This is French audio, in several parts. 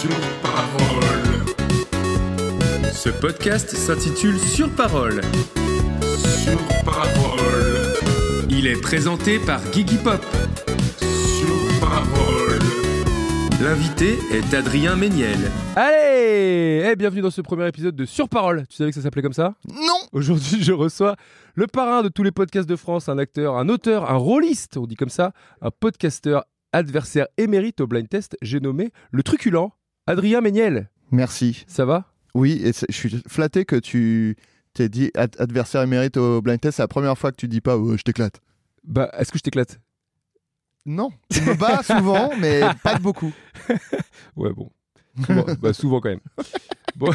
Sur parole. Ce podcast s'intitule Sur parole. Sur parole. Il est présenté par Gigi Pop. Sur parole. L'invité est Adrien Méniel. Allez Eh, Bienvenue dans ce premier épisode de Sur Parole. Tu savais que ça s'appelait comme ça? Non Aujourd'hui, je reçois le parrain de tous les podcasts de France, un acteur, un auteur, un rôliste, on dit comme ça, un podcasteur adversaire émérite au blind test, j'ai nommé le truculent, Adrien Méniel. Merci. Ça va? Oui, et je suis flatté que tu t'es dit ad- adversaire émérite au blind test. C'est la première fois que tu dis pas oh, je t'éclate. Bah, est-ce que je t'éclate? Non, tu me bats souvent, mais pas de beaucoup. Ouais, bon. Souvent, bah, souvent quand même. Bon,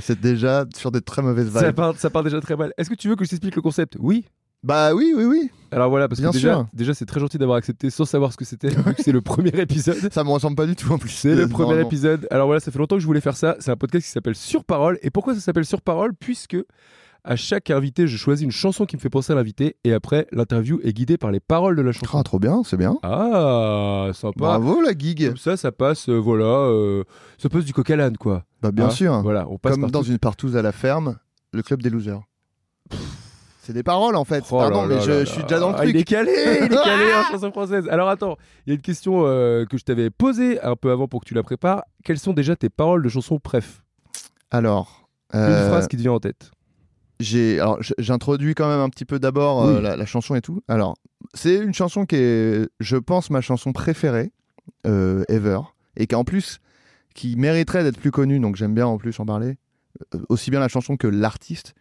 c'est déjà sur des très mauvaises ça vibes. part, ça part déjà très mal. Est-ce que tu veux que je t'explique le concept? Oui Bah oui, oui, oui. Alors voilà, parce Bien que déjà, sûr. déjà c'est très gentil d'avoir accepté sans savoir ce que c'était, vu que c'est le premier épisode. Ça me ressemble pas du tout en plus. C'est le premier épisode. Alors voilà, ça fait longtemps que je voulais faire ça. C'est un podcast qui s'appelle Sur Parole. Et pourquoi ça s'appelle Sur Parole? Puisque à chaque invité, je choisis une chanson qui me fait penser à l'invité. Et après, l'interview est guidée par les paroles de la chanson. Ah, trop bien, c'est bien. Ah, sympa. Bravo la gig. Comme ça, ça passe, euh, voilà, euh, ça passe du coq à l'âne, quoi. Bah bien Hein sûr. Voilà, on passe Comme dans une partouze à la ferme, le club des losers. C'est des paroles en fait. Oh Pardon, là mais là je, là je suis déjà dans le Ah, Il est truc. calé, il est calé en chanson française. Alors attends, il y a une question euh, que je t'avais posée un peu avant pour que tu la prépares. Quelles sont déjà tes paroles de chansons préf? Alors, Une euh, phrase qui te vient en tête. j'ai alors j'introduis quand même un petit peu d'abord euh, Oui. la, la chanson et tout. Alors, c'est une chanson qui est, je pense, ma chanson préférée euh, ever et qui en plus qui mériterait d'être plus connue. Donc j'aime bien en plus en parler aussi bien la chanson que l'artiste.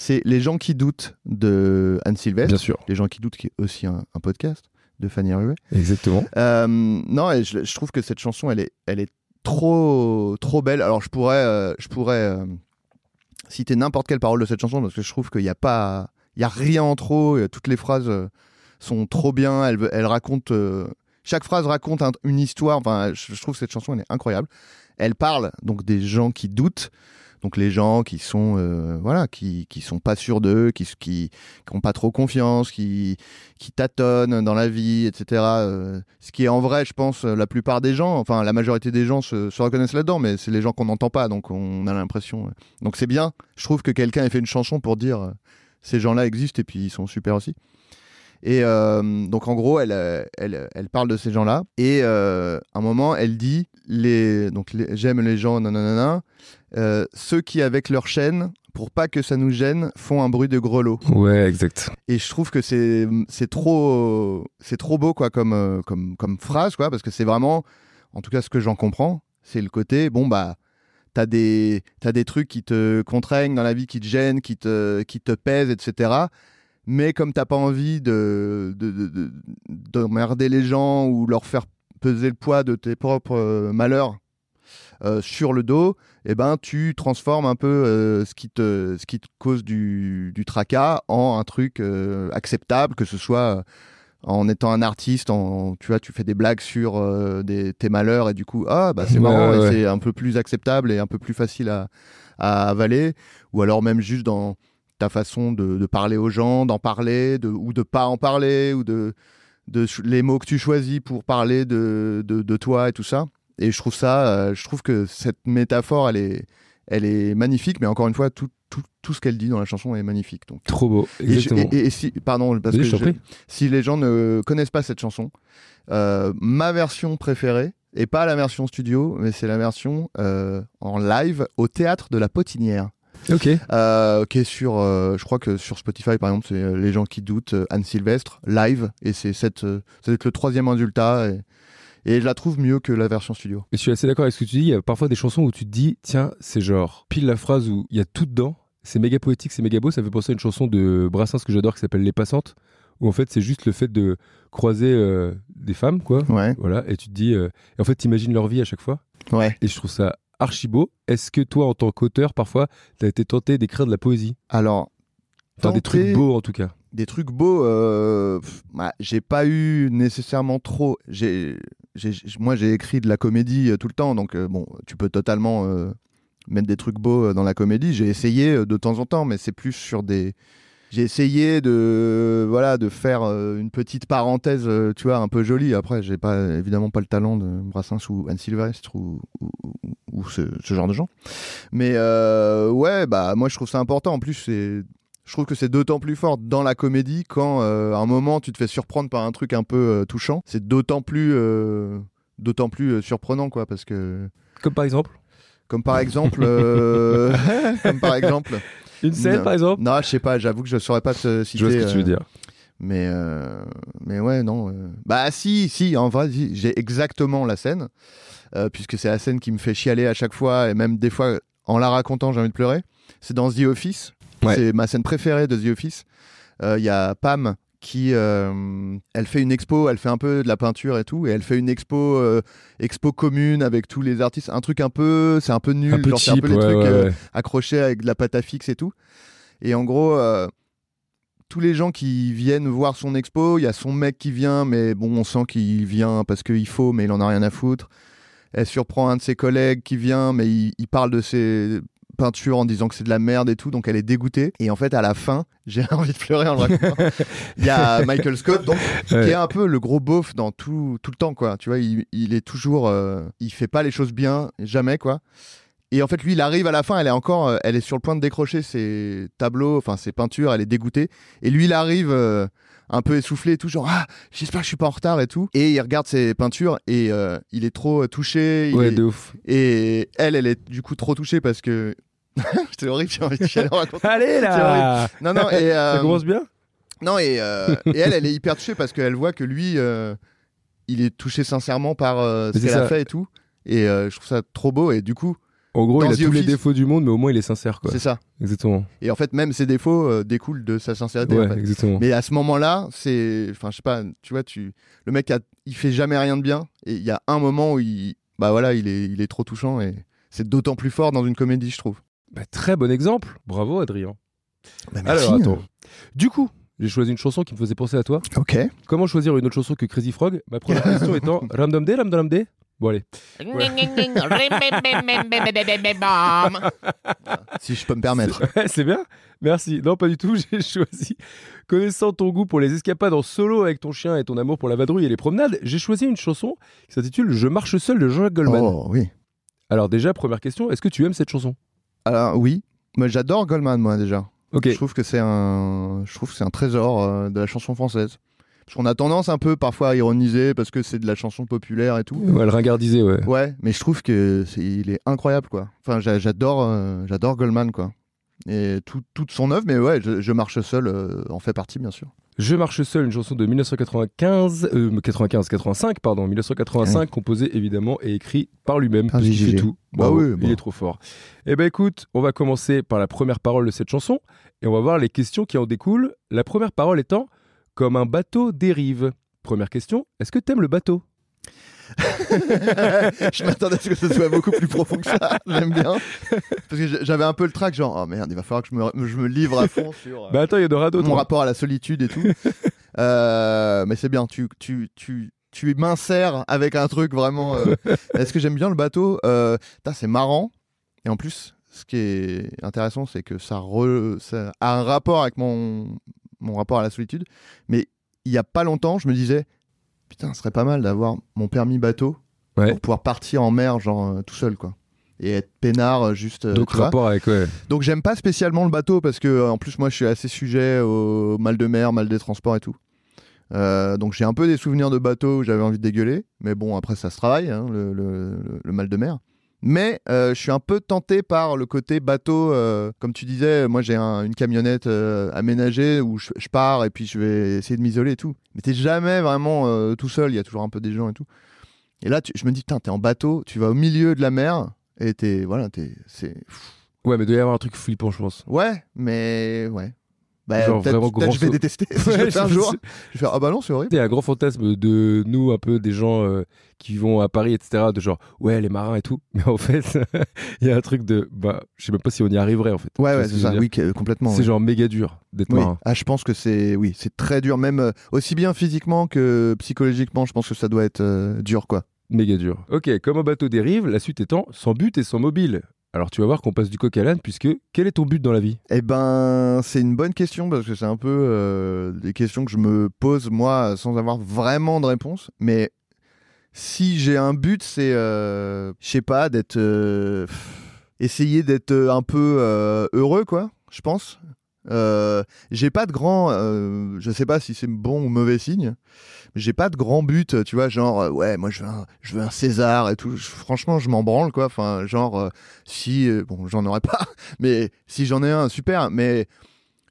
C'est Les gens qui doutent de Anne Sylvestre. Bien sûr. Les gens qui doutent qui est aussi un, un podcast de Fanny Ruet. Exactement. Euh, non, et je, je trouve que cette chanson, elle est, elle est trop, trop belle. Alors, je pourrais, euh, je pourrais euh, citer n'importe quelle parole de cette chanson parce que je trouve qu'il n'y a pas, il y a rien en trop. et toutes les phrases sont trop bien. Elle, elle raconte, chaque phrase raconte un- une histoire. Enfin, je, je trouve que cette chanson, elle est incroyable. Elle parle donc des gens qui doutent. Donc les gens qui sont euh, voilà qui, qui sont pas sûrs d'eux, qui qui qui ont pas trop confiance, qui qui tâtonnent dans la vie, etc. Euh, ce qui est en vrai, je pense, la plupart des gens, enfin la majorité des gens se, se reconnaissent là-dedans, mais c'est les gens qu'on n'entend pas, donc on a l'impression. Donc c'est bien, je trouve que quelqu'un ait fait une chanson pour dire euh, ces gens-là existent et puis ils sont super aussi. Et donc en gros, elle, elle, elle parle de ces gens-là et à un moment, elle dit les, donc les- j'aime les gens, nanana, euh, ceux qui avec leur chaîne, pour pas que ça nous gêne, font un bruit de grelot. Ouais, exact. Et je trouve que c'est trop c'est trop beau quoi comme euh, comme comme phrase quoi parce que c'est vraiment en tout cas ce que j'en comprends c'est le côté bon bah t'as des t'as des trucs qui te contraignent dans la vie qui te gênent qui te qui te pèsent etc mais comme t'as pas envie de de- de- de- d'emmerder les gens ou leur faire peser le poids de tes propres euh, malheurs euh, sur le dos, eh ben, tu transformes un peu euh, ce, qui te, ce qui te cause du, du tracas en un truc euh, acceptable, que ce soit en étant un artiste, en, tu vois, tu fais des blagues sur des, tes malheurs et du coup, ah, bah, c'est marrant ouais. c'est un peu plus acceptable et un peu plus facile à, à avaler, ou alors même juste dans ta façon de, de parler aux gens, d'en parler, de, ou de pas en parler, ou de, les mots que tu choisis pour parler de, de, de toi et tout ça. Et je trouve ça, euh, je trouve que cette métaphore, elle est, elle est magnifique, mais encore une fois, tout, tout, tout ce qu'elle dit dans la chanson est magnifique. Donc. Trop beau. Et, je- Exactement. et- et si, pardon, parce que je si les gens ne connaissent pas cette chanson, euh, ma version préférée, et pas la version studio, mais c'est la version euh, en live au théâtre de la Potinière, Ok. euh, qui est sur, euh, je crois que sur Spotify par exemple, c'est Les gens qui doutent, Anne Sylvestre, live, et c'est cette, ça doit être le troisième résultat, et, et je la trouve mieux que la version studio. Mais je suis assez d'accord avec ce que tu dis. Il y a parfois des chansons où tu te dis, tiens, c'est genre pile la phrase où il y a tout dedans. C'est méga poétique, c'est méga beau. Ça fait penser à une chanson de Brassens que j'adore qui s'appelle Les Passantes, où en fait c'est juste le fait de croiser euh, des femmes, quoi. Ouais, Voilà, et tu te dis, euh, et en fait, t'imagines leur vie à chaque fois. ouais. Et je trouve ça archi beau. Est-ce que toi, en tant qu'auteur, parfois, t'as été tenté d'écrire de la poésie? Alors, Enfin, des trucs beaux, en tout cas. Des trucs beaux, euh, bah, j'ai pas eu nécessairement trop. Moi, j'ai écrit de la comédie euh, tout le temps, donc euh, bon, tu peux totalement mettre des trucs beaux dans la comédie. J'ai essayé de temps en temps, mais c'est plus sur des. J'ai essayé de voilà de faire une petite parenthèse, tu vois, un peu jolie. Après, j'ai pas évidemment pas le talent de Brassens ou Anne Sylvestre ou, ce, genre de gens. Mais ouais, bah moi je trouve ça important. En plus, c'est je trouve que c'est d'autant plus fort dans la comédie quand euh, à un moment tu te fais surprendre par un truc un peu euh, touchant. C'est d'autant plus euh, d'autant plus euh, surprenant quoi parce que Comme par exemple comme par exemple euh, comme par exemple Une scène, Non. par exemple non je sais pas j'avoue que je saurais pas te citer Je vois ce que tu veux dire. mais euh, mais ouais non euh, bah si si en vrai si, j'ai exactement la scène euh, puisque c'est la scène qui me fait chialer à chaque fois et même des fois en la racontant j'ai envie de pleurer c'est dans The Office Ouais. c'est ma scène préférée de The Office Euh, il y a Pam qui euh, elle fait une expo elle fait un peu de la peinture et tout et elle fait une expo euh, expo commune avec tous les artistes un truc un peu c'est un peu nul Un peu genre c'est un cheap, peu les ouais, trucs ouais, euh, ouais. accroché avec de la pâte à fixe et tout. Et en gros, euh, tous les gens qui viennent voir son expo, il y a son mec qui vient, mais bon, on sent qu'il vient parce qu'il faut, mais il en a rien à foutre. Elle surprend un de ses collègues qui vient, mais il, il parle de ses peintures en disant que c'est de la merde et tout, donc elle est dégoûtée. Et en fait, à la fin, j'ai envie de pleurer en le racontant. Il y a Michael Scott, donc, Ouais. qui est un peu le gros beauf dans tout, tout le temps, quoi. Tu vois, il, il est toujours. euh, il fait pas les choses bien, jamais, quoi. Et en fait, lui, il arrive à la fin, elle est encore, euh, elle est sur le point de décrocher ses tableaux, enfin ses peintures, elle est dégoûtée. Et lui, il arrive euh, un peu essoufflé et tout, genre ah, j'espère que je suis pas en retard et tout. Et il regarde ses peintures et euh, il est trop touché. il Ouais, est- de ouf. Et elle, elle est du coup trop touchée parce que c'est horrible, j'ai envie de chialer en racontant. Allez là Non, non, et Ça euh, commence bien non et, euh, et elle, elle est hyper touchée parce qu'elle voit que lui, euh, il est touché sincèrement par euh, ce qu'elle a fait et tout. Et euh, je trouve ça trop beau. Et du coup, En gros, Dans il a The tous les défauts du monde, mais au moins il est sincère, quoi. c'est ça. Exactement. Et en fait, même ses défauts euh, découlent de sa sincérité. Ouais, en fait. exactement. Mais à ce moment-là, c'est, enfin, je sais pas, tu vois, tu, le mec, a... il fait jamais rien de bien. Et il y a un moment où il, bah voilà, il est, il est trop touchant et c'est d'autant plus fort dans une comédie, je trouve. Bah, très bon exemple. Bravo, Adrien. Bah, Alors, attends. Du coup, j'ai choisi une chanson qui me faisait penser à toi. Ok. Comment choisir une autre chanson que Crazy Frog? Ma première question étant Ramdam Day, Ramdam Day? Bon, allez. Si je peux me permettre. C'est- C'est bien Merci. Non, pas du tout. J'ai choisi, connaissant ton goût pour les escapades en solo avec ton chien et ton amour pour la vadrouille et les promenades, j'ai choisi une chanson qui s'intitule Je marche seul de Jean-Jacques Goldman. Oh oui. Alors, déjà, première question, est-ce que tu aimes cette chanson? Alors oui, moi j'adore Goldman, moi déjà. Je trouve que c'est un, je trouve que c'est un trésor euh, de la chanson française. Parce qu'on a tendance un peu parfois à ironiser parce que c'est de la chanson populaire et tout. Ouais, le ringardisé, ouais. Ouais, mais je trouve que c'est, il est incroyable quoi. Enfin, j'a- j'adore, euh, j'adore Goldman quoi. Et tout- toute son œuvre, mais ouais, je, je marche seul euh, en fait partie bien sûr. Je marche seul, une chanson de 1995, euh, 95, 85, pardon, 1985, composée évidemment et écrit par lui-même, qu'il JJG. fait tout. Bah oui, il bon. est trop fort. Eh ben écoute, on va commencer par la première parole de cette chanson et on va voir les questions qui en découlent. La première parole étant comme un bateau dérive. Première question, est-ce que t'aimes le bateau? je m'attendais à ce que ce soit beaucoup plus profond que ça. J'aime bien parce que j'avais un peu le trac genre oh merde, il va falloir que je me, je me livre à fond sur. euh, Bah attends, y mon rapport à la solitude et tout. Euh, mais c'est bien, tu, tu, tu, tu m'insères avec un truc vraiment. euh, Est-ce que j'aime bien le bateau? C'est marrant. Et en plus, ce qui est intéressant, c'est que ça, re- ça a un rapport avec mon, mon rapport à la solitude. Mais il y a pas longtemps, je me disais, putain, ce serait pas mal d'avoir mon permis bateau Ouais. pour pouvoir partir en mer, genre euh, tout seul, quoi. Et être peinard, euh, juste. euh, Donc tu vois. rapport avec, ouais. Donc j'aime pas spécialement le bateau parce que en plus moi je suis assez sujet au mal de mer, mal des transports et tout. Euh, donc j'ai un peu des souvenirs de bateau où j'avais envie de dégueuler, mais bon après ça se travaille hein, le, le- le- le mal de mer. Mais euh, je suis un peu tenté par le côté bateau, euh, comme tu disais, moi j'ai un- une camionnette euh, aménagée où je, je pars et puis je vais essayer de m'isoler et tout. Mais t'es jamais vraiment tout seul, il y a toujours un peu des gens et tout. Et là tu- je me dis, putain t'es en bateau, tu vas au milieu de la mer et t'es, voilà, t'es, c'est, Ouais, mais il doit y avoir un truc flippant, je pense. Ouais, mais ouais. Bah, peut-être grand je vais détester si Ouais, je fais un jour. Je vais faire ah bah non c'est horrible. Il y a un grand fantasme de nous, un peu des gens euh, qui vont à Paris, etc. De genre, ouais, les marins et tout. Mais en fait, il y a un truc de, bah, je sais même pas si on y arriverait en fait. Ouais ouais ce c'est ça oui complètement. C'est ouais. genre méga dur d'être Oui. marin. Ah, je pense que c'est oui, c'est très dur, même euh, aussi bien physiquement que psychologiquement. Je pense que ça doit être euh, dur, quoi. Méga dur. Ok, comme un bateau dérive, la suite étant sans but et sans mobile. Alors tu vas voir qu'on passe du coq à l'âne, puisque quel est ton but dans la vie? Eh ben, c'est une bonne question parce que c'est un peu euh, des questions que je me pose moi sans avoir vraiment de réponse. Mais si j'ai un but, c'est, euh, je sais pas, d'être, euh, essayer d'être un peu heureux, quoi. Je pense. Euh, j'ai pas de grand, euh, je sais pas si c'est bon ou mauvais signe. J'ai pas de grand but, tu vois, genre euh, ouais, moi je veux un, César et tout. Franchement, je m'en branle quoi. Enfin, genre si bon, j'en aurais pas, mais si j'en ai un, super. Mais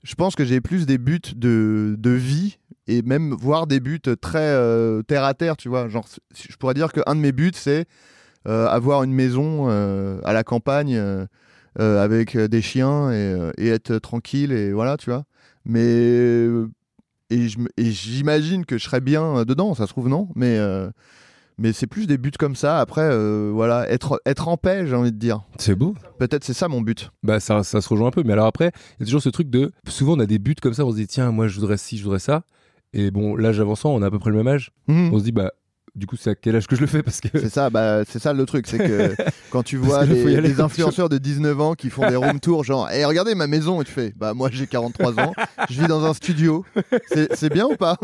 je pense que j'ai plus des buts de, de vie et même voir des buts très terre à terre, tu vois. Genre, je pourrais dire qu'un de mes buts, c'est avoir une maison à la campagne euh, avec euh, des chiens et, euh, et être tranquille et voilà, tu vois. Mais et j'imagine que je serais bien dedans, ça se trouve non, mais euh, mais c'est plus des buts comme ça. Après, euh, voilà, être être en paix, j'ai envie de dire. C'est beau. Peut-être c'est ça mon but. Bah ça, ça se rejoint un peu. Mais alors après, il y a toujours ce truc de, souvent on a des buts comme ça, on se dit tiens, moi je voudrais ci, je voudrais ça. Et bon, l'âge avançant, on a à peu près le même âge. Mhm. On se dit bah, du coup c'est à quel âge que je le fais parce que C'est ça, bah, c'est ça le truc, c'est que quand tu vois des, des influenceurs de 19 ans qui font des room tours, genre, et regardez ma maison, et tu fais, bah moi j'ai 43 ans, je vis dans un studio, c'est bien ou pas?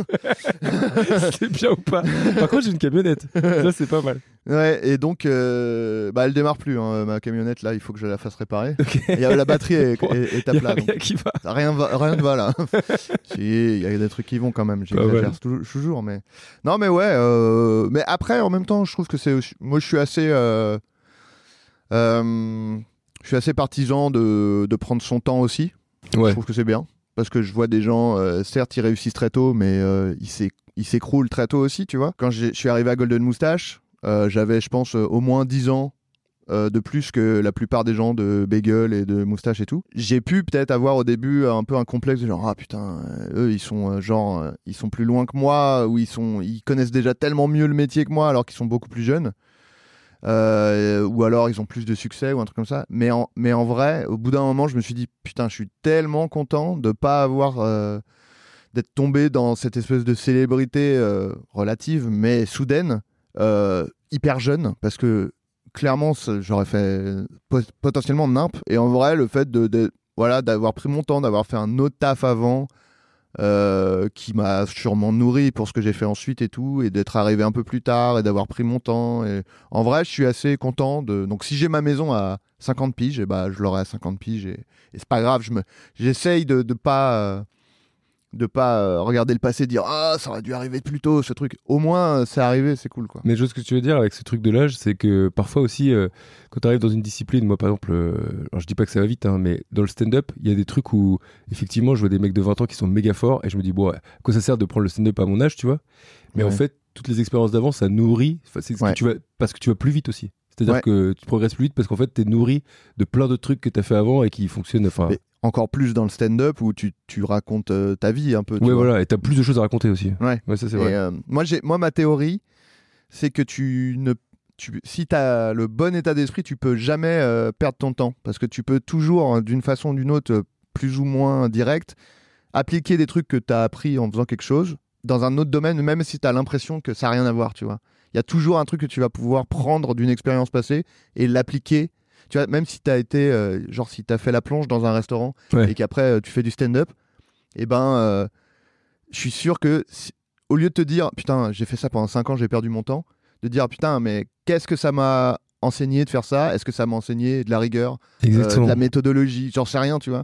C'est bien ou pas? Par contre, j'ai une camionnette. Ça c'est pas mal. Ouais, et donc, euh, bah elle démarre plus, hein, ma camionnette là, il faut que je la fasse réparer. Ok. Et, euh, la batterie est, Bon, est- est à plat, donc rien qui va. rien, va, rien ne va là. si, il y a des trucs qui vont quand même, j'exagère mal. toujours, toujours, mais non, mais ouais. euh, Mais après, en même temps, je trouve que c'est, aussi- moi, je suis assez, euh, euh, je suis assez partisan de, de prendre son temps aussi. Je trouve que c'est bien parce que je vois des gens, euh, certes, ils réussissent très tôt, mais euh, ils s'éc- ils s'écroulent très tôt aussi, tu vois. Quand je suis arrivé à Golden Moustache, euh, j'avais, je pense, euh, au moins 10 ans euh, de plus que la plupart des gens de Bagel et de Moustache et tout. J'ai pu peut-être avoir au début un peu un complexe de genre ah putain euh, eux ils sont euh, genre ils sont plus loin que moi ou ils sont ils connaissent déjà tellement mieux le métier que moi alors qu'ils sont beaucoup plus jeunes. Ou alors ils ont plus de succès ou un truc comme ça. Mais en, mais en vrai, au bout d'un moment, je me suis dit putain, je suis tellement content de pas avoir d'être tombé dans cette espèce de célébrité relative mais soudaine, hyper jeune, parce que clairement j'aurais fait pot- potentiellement nimp. Et en vrai, le fait de, voilà d'avoir pris mon temps, d'avoir fait un autre taf avant. euh, qui m'a sûrement nourri pour ce que j'ai fait ensuite et tout, et d'être arrivé un peu plus tard et d'avoir pris mon temps. En vrai, je suis assez content de. Donc, si j'ai ma maison à 50 piges, et bah, je l'aurai à 50 piges, et, c'est pas grave. Je me, j'essaye de, de pas. De pas euh, regarder le passé et dire ah ça aurait dû arriver plus tôt ce truc au moins euh, c'est arrivé c'est cool quoi Mais je vois ce que tu veux dire avec ce truc de l'âge, c'est que parfois aussi, euh, quand tu arrives dans une discipline, moi par exemple, euh, alors je dis pas que ça va vite, hein, mais dans le stand-up, il y a des trucs où effectivement je vois des mecs de 20 ans qui sont méga forts et je me dis, bon, à quoi ça sert de prendre le stand-up à mon âge, tu vois? Mais en fait, toutes les expériences d'avant, ça nourrit, enfin, c'est ce que Ouais. tu vas, parce que tu vas plus vite aussi. C'est-à-dire Ouais. que tu progresses plus vite parce qu'en fait, tu es nourri de plein de trucs que tu as fait avant et qui fonctionnent. Enfin, encore plus dans le stand-up où tu, tu racontes euh, ta vie un peu ouais, vois. voilà, et tu as plus de choses à raconter aussi. Ouais. ça c'est vrai. euh, moi, moi, ma théorie, c'est que tu ne, tu, si tu as le bon état d'esprit, tu peux jamais euh, perdre ton temps. Parce que tu peux toujours, hein, d'une façon ou d'une autre, plus ou moins directe, appliquer des trucs que tu as appris en faisant quelque chose dans un autre domaine, même si tu as l'impression que ça n'a rien à voir, tu vois. Il y a toujours un truc que tu vas pouvoir prendre d'une expérience passée et l'appliquer. Tu vois, même si tu as été, euh, genre, si tu as fait la plonge dans un restaurant Ouais. et qu'après euh, tu fais du stand-up, et ben, euh, je suis sûr que si- au lieu de te dire putain, j'ai fait ça pendant 5 ans, j'ai perdu mon temps, de dire putain, mais qu'est-ce que ça m'a enseigné de faire ça? Est-ce que ça m'a enseigné de la rigueur, Exactement. de la méthodologie? J'en sais rien, tu vois.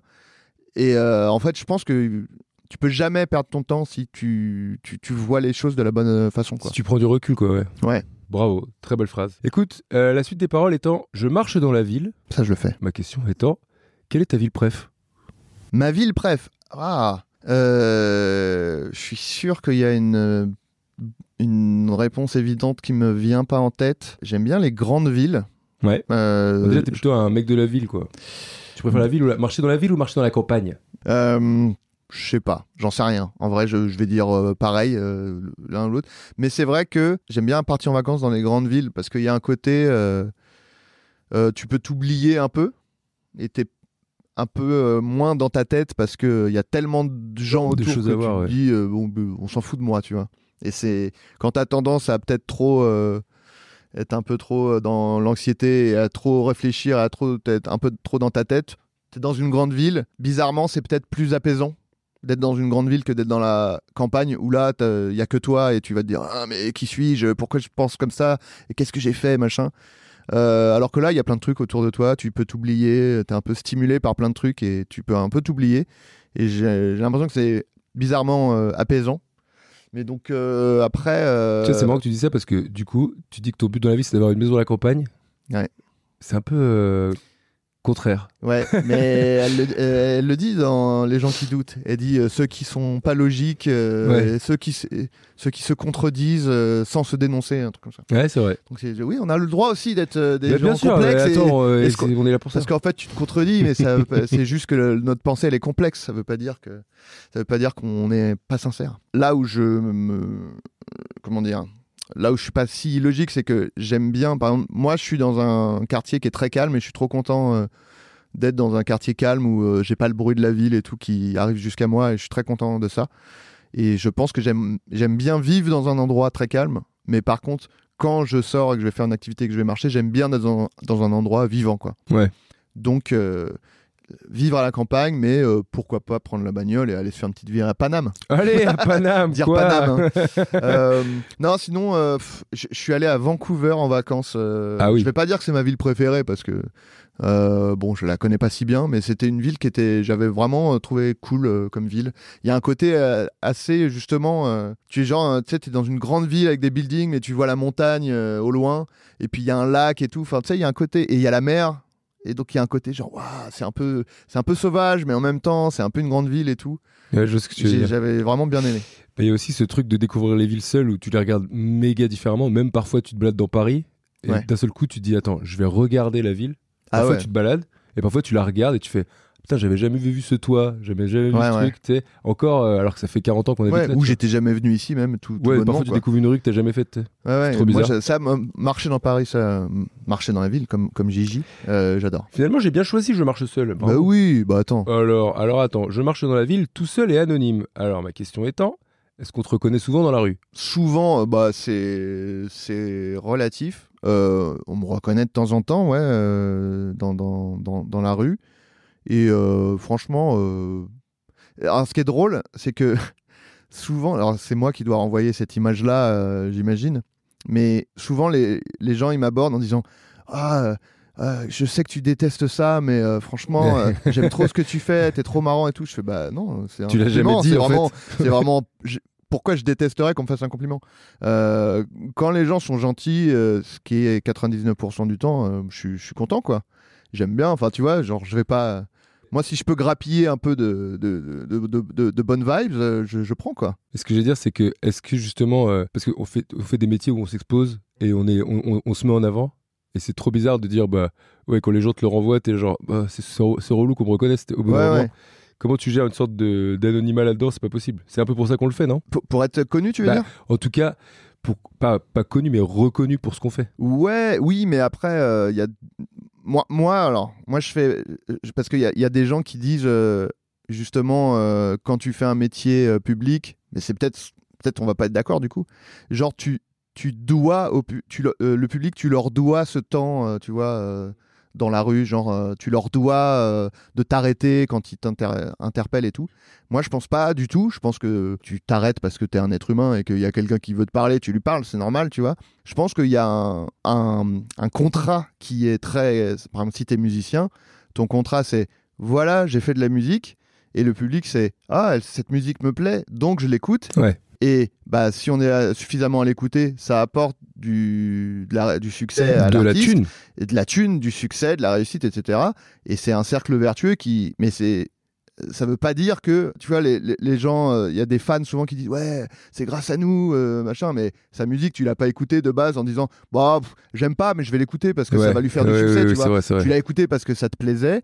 Et en fait, je pense que tu peux jamais perdre ton temps si tu, tu, tu vois les choses de la bonne euh, façon. Quoi. Si tu prends du recul, quoi, ouais. Ouais. Bravo, très belle phrase. Écoute, euh, la suite des paroles étant Je marche dans la ville. Ça, je le fais. Ma question étant Quelle est ta ville préf? Ma ville, bref. Ah, euh, je suis sûr qu'il y a une, une réponse évidente qui me vient pas en tête. J'aime bien les grandes villes. Ouais. Euh, Déjà, t'es plutôt un mec de la ville, quoi. Tu préfères la ville ou la... marcher dans la ville ou marcher dans la campagne? Je sais pas, j'en sais rien. En vrai, je, je vais dire euh, pareil euh, l'un ou l'autre. Mais c'est vrai que j'aime bien partir en vacances dans les grandes villes parce qu'il y a un côté, euh, tu peux t'oublier un peu et t'es un peu moins dans ta tête parce qu'il y a tellement de gens Des autour choses que à tu voir, te ouais. dis, bon, on s'en fout de moi, tu vois. Et c'est quand t'as tendance à peut-être trop être un peu trop dans l'anxiété et à trop réfléchir, à trop être un peu trop dans ta tête. T'es dans une grande ville, bizarrement, c'est peut-être plus apaisant d'être dans une grande ville que d'être dans la campagne où là, il y a que toi et tu vas te dire ah mais qui suis-je? Pourquoi je pense comme ça? Et qu'est-ce que j'ai fait? Machin Euh, alors que là, il y a plein de trucs autour de toi, tu peux t'oublier, t'es un peu stimulé par plein de trucs et tu peux un peu t'oublier. Et j'ai l'impression que c'est bizarrement euh, apaisant. Mais donc euh, après, Tu sais, c'est marrant que tu dis ça parce que du coup, tu dis que ton but dans la vie, c'est d'avoir une maison à la campagne. Ouais. C'est un peu contraire. Ouais, mais elle, le, euh, elle le dit dans Les gens qui doutent. Elle dit euh, ceux qui sont pas logiques, euh, Ouais. ceux, qui, se- ceux qui se contredisent euh, sans se dénoncer, un truc comme ça. Ouais, c'est vrai. Donc oui, on a le droit aussi d'être des gens bien sûr, complexes. mais attends, on est là pour ça. Parce qu'en fait, tu te contredis, mais c'est juste que le- notre pensée elle est complexe. Ça veut pas dire que ça veut pas dire qu'on n'est pas sincère. Là où je me comment dire, là où je suis pas si logique, c'est que j'aime bien. Par exemple, moi, je suis dans un quartier qui est très calme et je suis trop content euh, d'être dans un quartier calme où euh, j'ai pas le bruit de la ville et tout qui arrive jusqu'à moi et je suis très content de ça. Et je pense que j'aime j'aime bien vivre dans un endroit très calme, mais par contre, quand je sors et que je vais faire une activité et que je vais marcher, j'aime bien être dans, dans un endroit vivant, quoi. Ouais. Donc, euh, vivre à la campagne, mais euh, pourquoi pas prendre la bagnole et aller se faire une petite virée à Paname. Allez, à Paname, Dire quoi. Paname. hein. Euh, non, sinon, euh, je suis allé à Vancouver en vacances. Ah oui. Je vais pas dire que c'est ma ville préférée parce que euh, bon, je la connais pas si bien, mais c'était une ville qui était, j'avais vraiment euh, trouvé cool euh, comme ville. Il y a un côté assez justement, tu es genre, tu sais, t'es dans une grande ville avec des buildings, mais tu vois la montagne au loin, et puis il y a un lac et tout. Enfin, tu sais, il y a un côté et il y a la mer. Et donc il y a un côté genre waouh, c'est un peu c'est un peu sauvage mais en même temps c'est un peu une grande ville et tout. Ouais, je vois ce que tu veux J'ai- dire. J'avais vraiment bien aimé. Mais Il y a aussi ce truc de découvrir les villes seules où tu les regardes méga différemment. Même parfois, tu te balades dans Paris et Ouais. d'un seul coup, tu te dis Attends, je vais regarder la ville. Ah Parfois, ouais. tu te balades et parfois, tu la regardes et tu fais Putain, j'avais jamais vu ce toit, j'avais jamais vu ce ouais. truc, tu sais. Encore, euh, alors que ça fait 40 ans qu'on habite Ouais, là. ou j'étais jamais venu ici même tout, tout Ouais, parfois, tu découvres une rue que t'as jamais faite. Ouais, trop moi, bizarre. ça, ça, marcher dans Paris, ça, marcher dans la ville comme, comme Gigi, euh, j'adore. Finalement, j'ai bien choisi, je marche seul. Bah oui, bah attends. Alors, alors attends, je marche dans la ville tout seul et anonyme. Alors, ma question étant est-ce qu'on te reconnaît souvent dans la rue? Souvent, euh, bah, c'est, c'est relatif. Euh, on me reconnaît de temps en temps, ouais, euh, dans, dans, dans, dans la rue. Et euh, franchement, euh, alors, ce qui est drôle, c'est que souvent, alors c'est moi qui dois renvoyer cette image-là, euh, j'imagine, mais souvent les, les gens ils m'abordent en disant Ah, euh, je sais que tu détestes ça, mais euh, franchement, euh, j'aime trop ce que tu fais, t'es trop marrant et tout. Je fais Bah non, c'est un Tu l'as jamais dit, c'est en vraiment, c'est vraiment. je- pourquoi je détesterais qu'on me fasse un compliment Quand les gens sont gentils, ce qui est 99% du temps, je suis- je suis content, quoi. J'aime bien, enfin, tu vois, genre, je vais pas. Moi, si je peux grappiller un peu de, de, de, bonnes vibes, euh, je, je prends, quoi. Et ce que je veux dire, c'est que, est-ce que justement, euh, parce qu'on fait, on fait des métiers où on s'expose et on, est, on, on- on se met en avant, et c'est trop bizarre de dire, bah, ouais, quand les gens te le renvoient, t'es genre, bah, c'est c'est re- c'est relou qu'on me reconnaisse au bout d'un Ouais, moment. ouais. Comment tu gères une sorte de- d'anonymat là-dedans C'est pas possible. C'est un peu pour ça qu'on le fait, non? Pour, pour être connu, tu veux Bah, dire? En tout cas, pas, connu, mais reconnu pour ce qu'on fait. Ouais, oui, mais après, euh, il y a. Moi, moi, alors, moi, je fais. je- Parce qu'il y a, des gens qui disent, euh, justement, euh, quand tu fais un métier euh, public, mais c'est peut-être. Peut-être on va pas être d'accord du coup. Genre, tu, tu dois au pu- tu, le- euh, public, tu leur dois ce temps, euh, tu vois, euh, dans la rue. Genre, euh, tu leur dois euh, de t'arrêter quand ils t'interpellent et tout. Moi, je pense pas du tout. Je pense que tu t'arrêtes parce que tu es un être humain et qu'il y a quelqu'un qui veut te parler, tu lui parles, c'est normal, tu vois. Je pense qu'il y a un, contrat qui est très. Par exemple, si tu es musicien, ton contrat c'est voilà, j'ai fait de la musique. Et le public c'est ah, cette musique me plaît, donc je l'écoute. Ouais. Et bah, si on est euh, suffisamment à l'écouter, ça apporte du, de la- du succès à de la thune. et de la thune, du succès, de la réussite, etc. Et c'est un cercle vertueux qui. Mais c'est. Ça veut pas dire que, tu vois, les, les- les gens, euh, il y a des fans souvent qui disent ouais, c'est grâce à nous, euh, machin, mais sa musique, tu l'as pas écoutée de base en disant bah j'aime pas, mais je vais l'écouter parce que ça va lui faire du Ouais, succès, ouais, tu vois. vrai. Tu l'as écouté parce que ça te plaisait.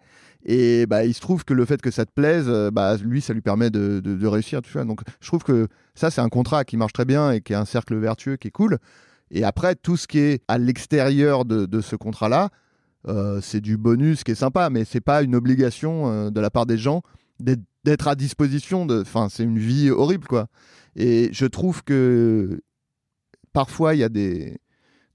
Et bah, il se trouve que le fait que ça te plaise, euh, bah, lui, ça lui permet de, de- de réussir. Tu vois. Donc, je trouve que ça, c'est un contrat qui marche très bien et qui est un cercle vertueux qui est cool. Et après, tout ce qui est à l'extérieur de, de ce contrat-là, euh, c'est du bonus qui est sympa, mais c'est pas une obligation euh, de la part des gens d'être à disposition. De... Enfin, c'est une vie horrible, quoi. Et je trouve que parfois, il y a des.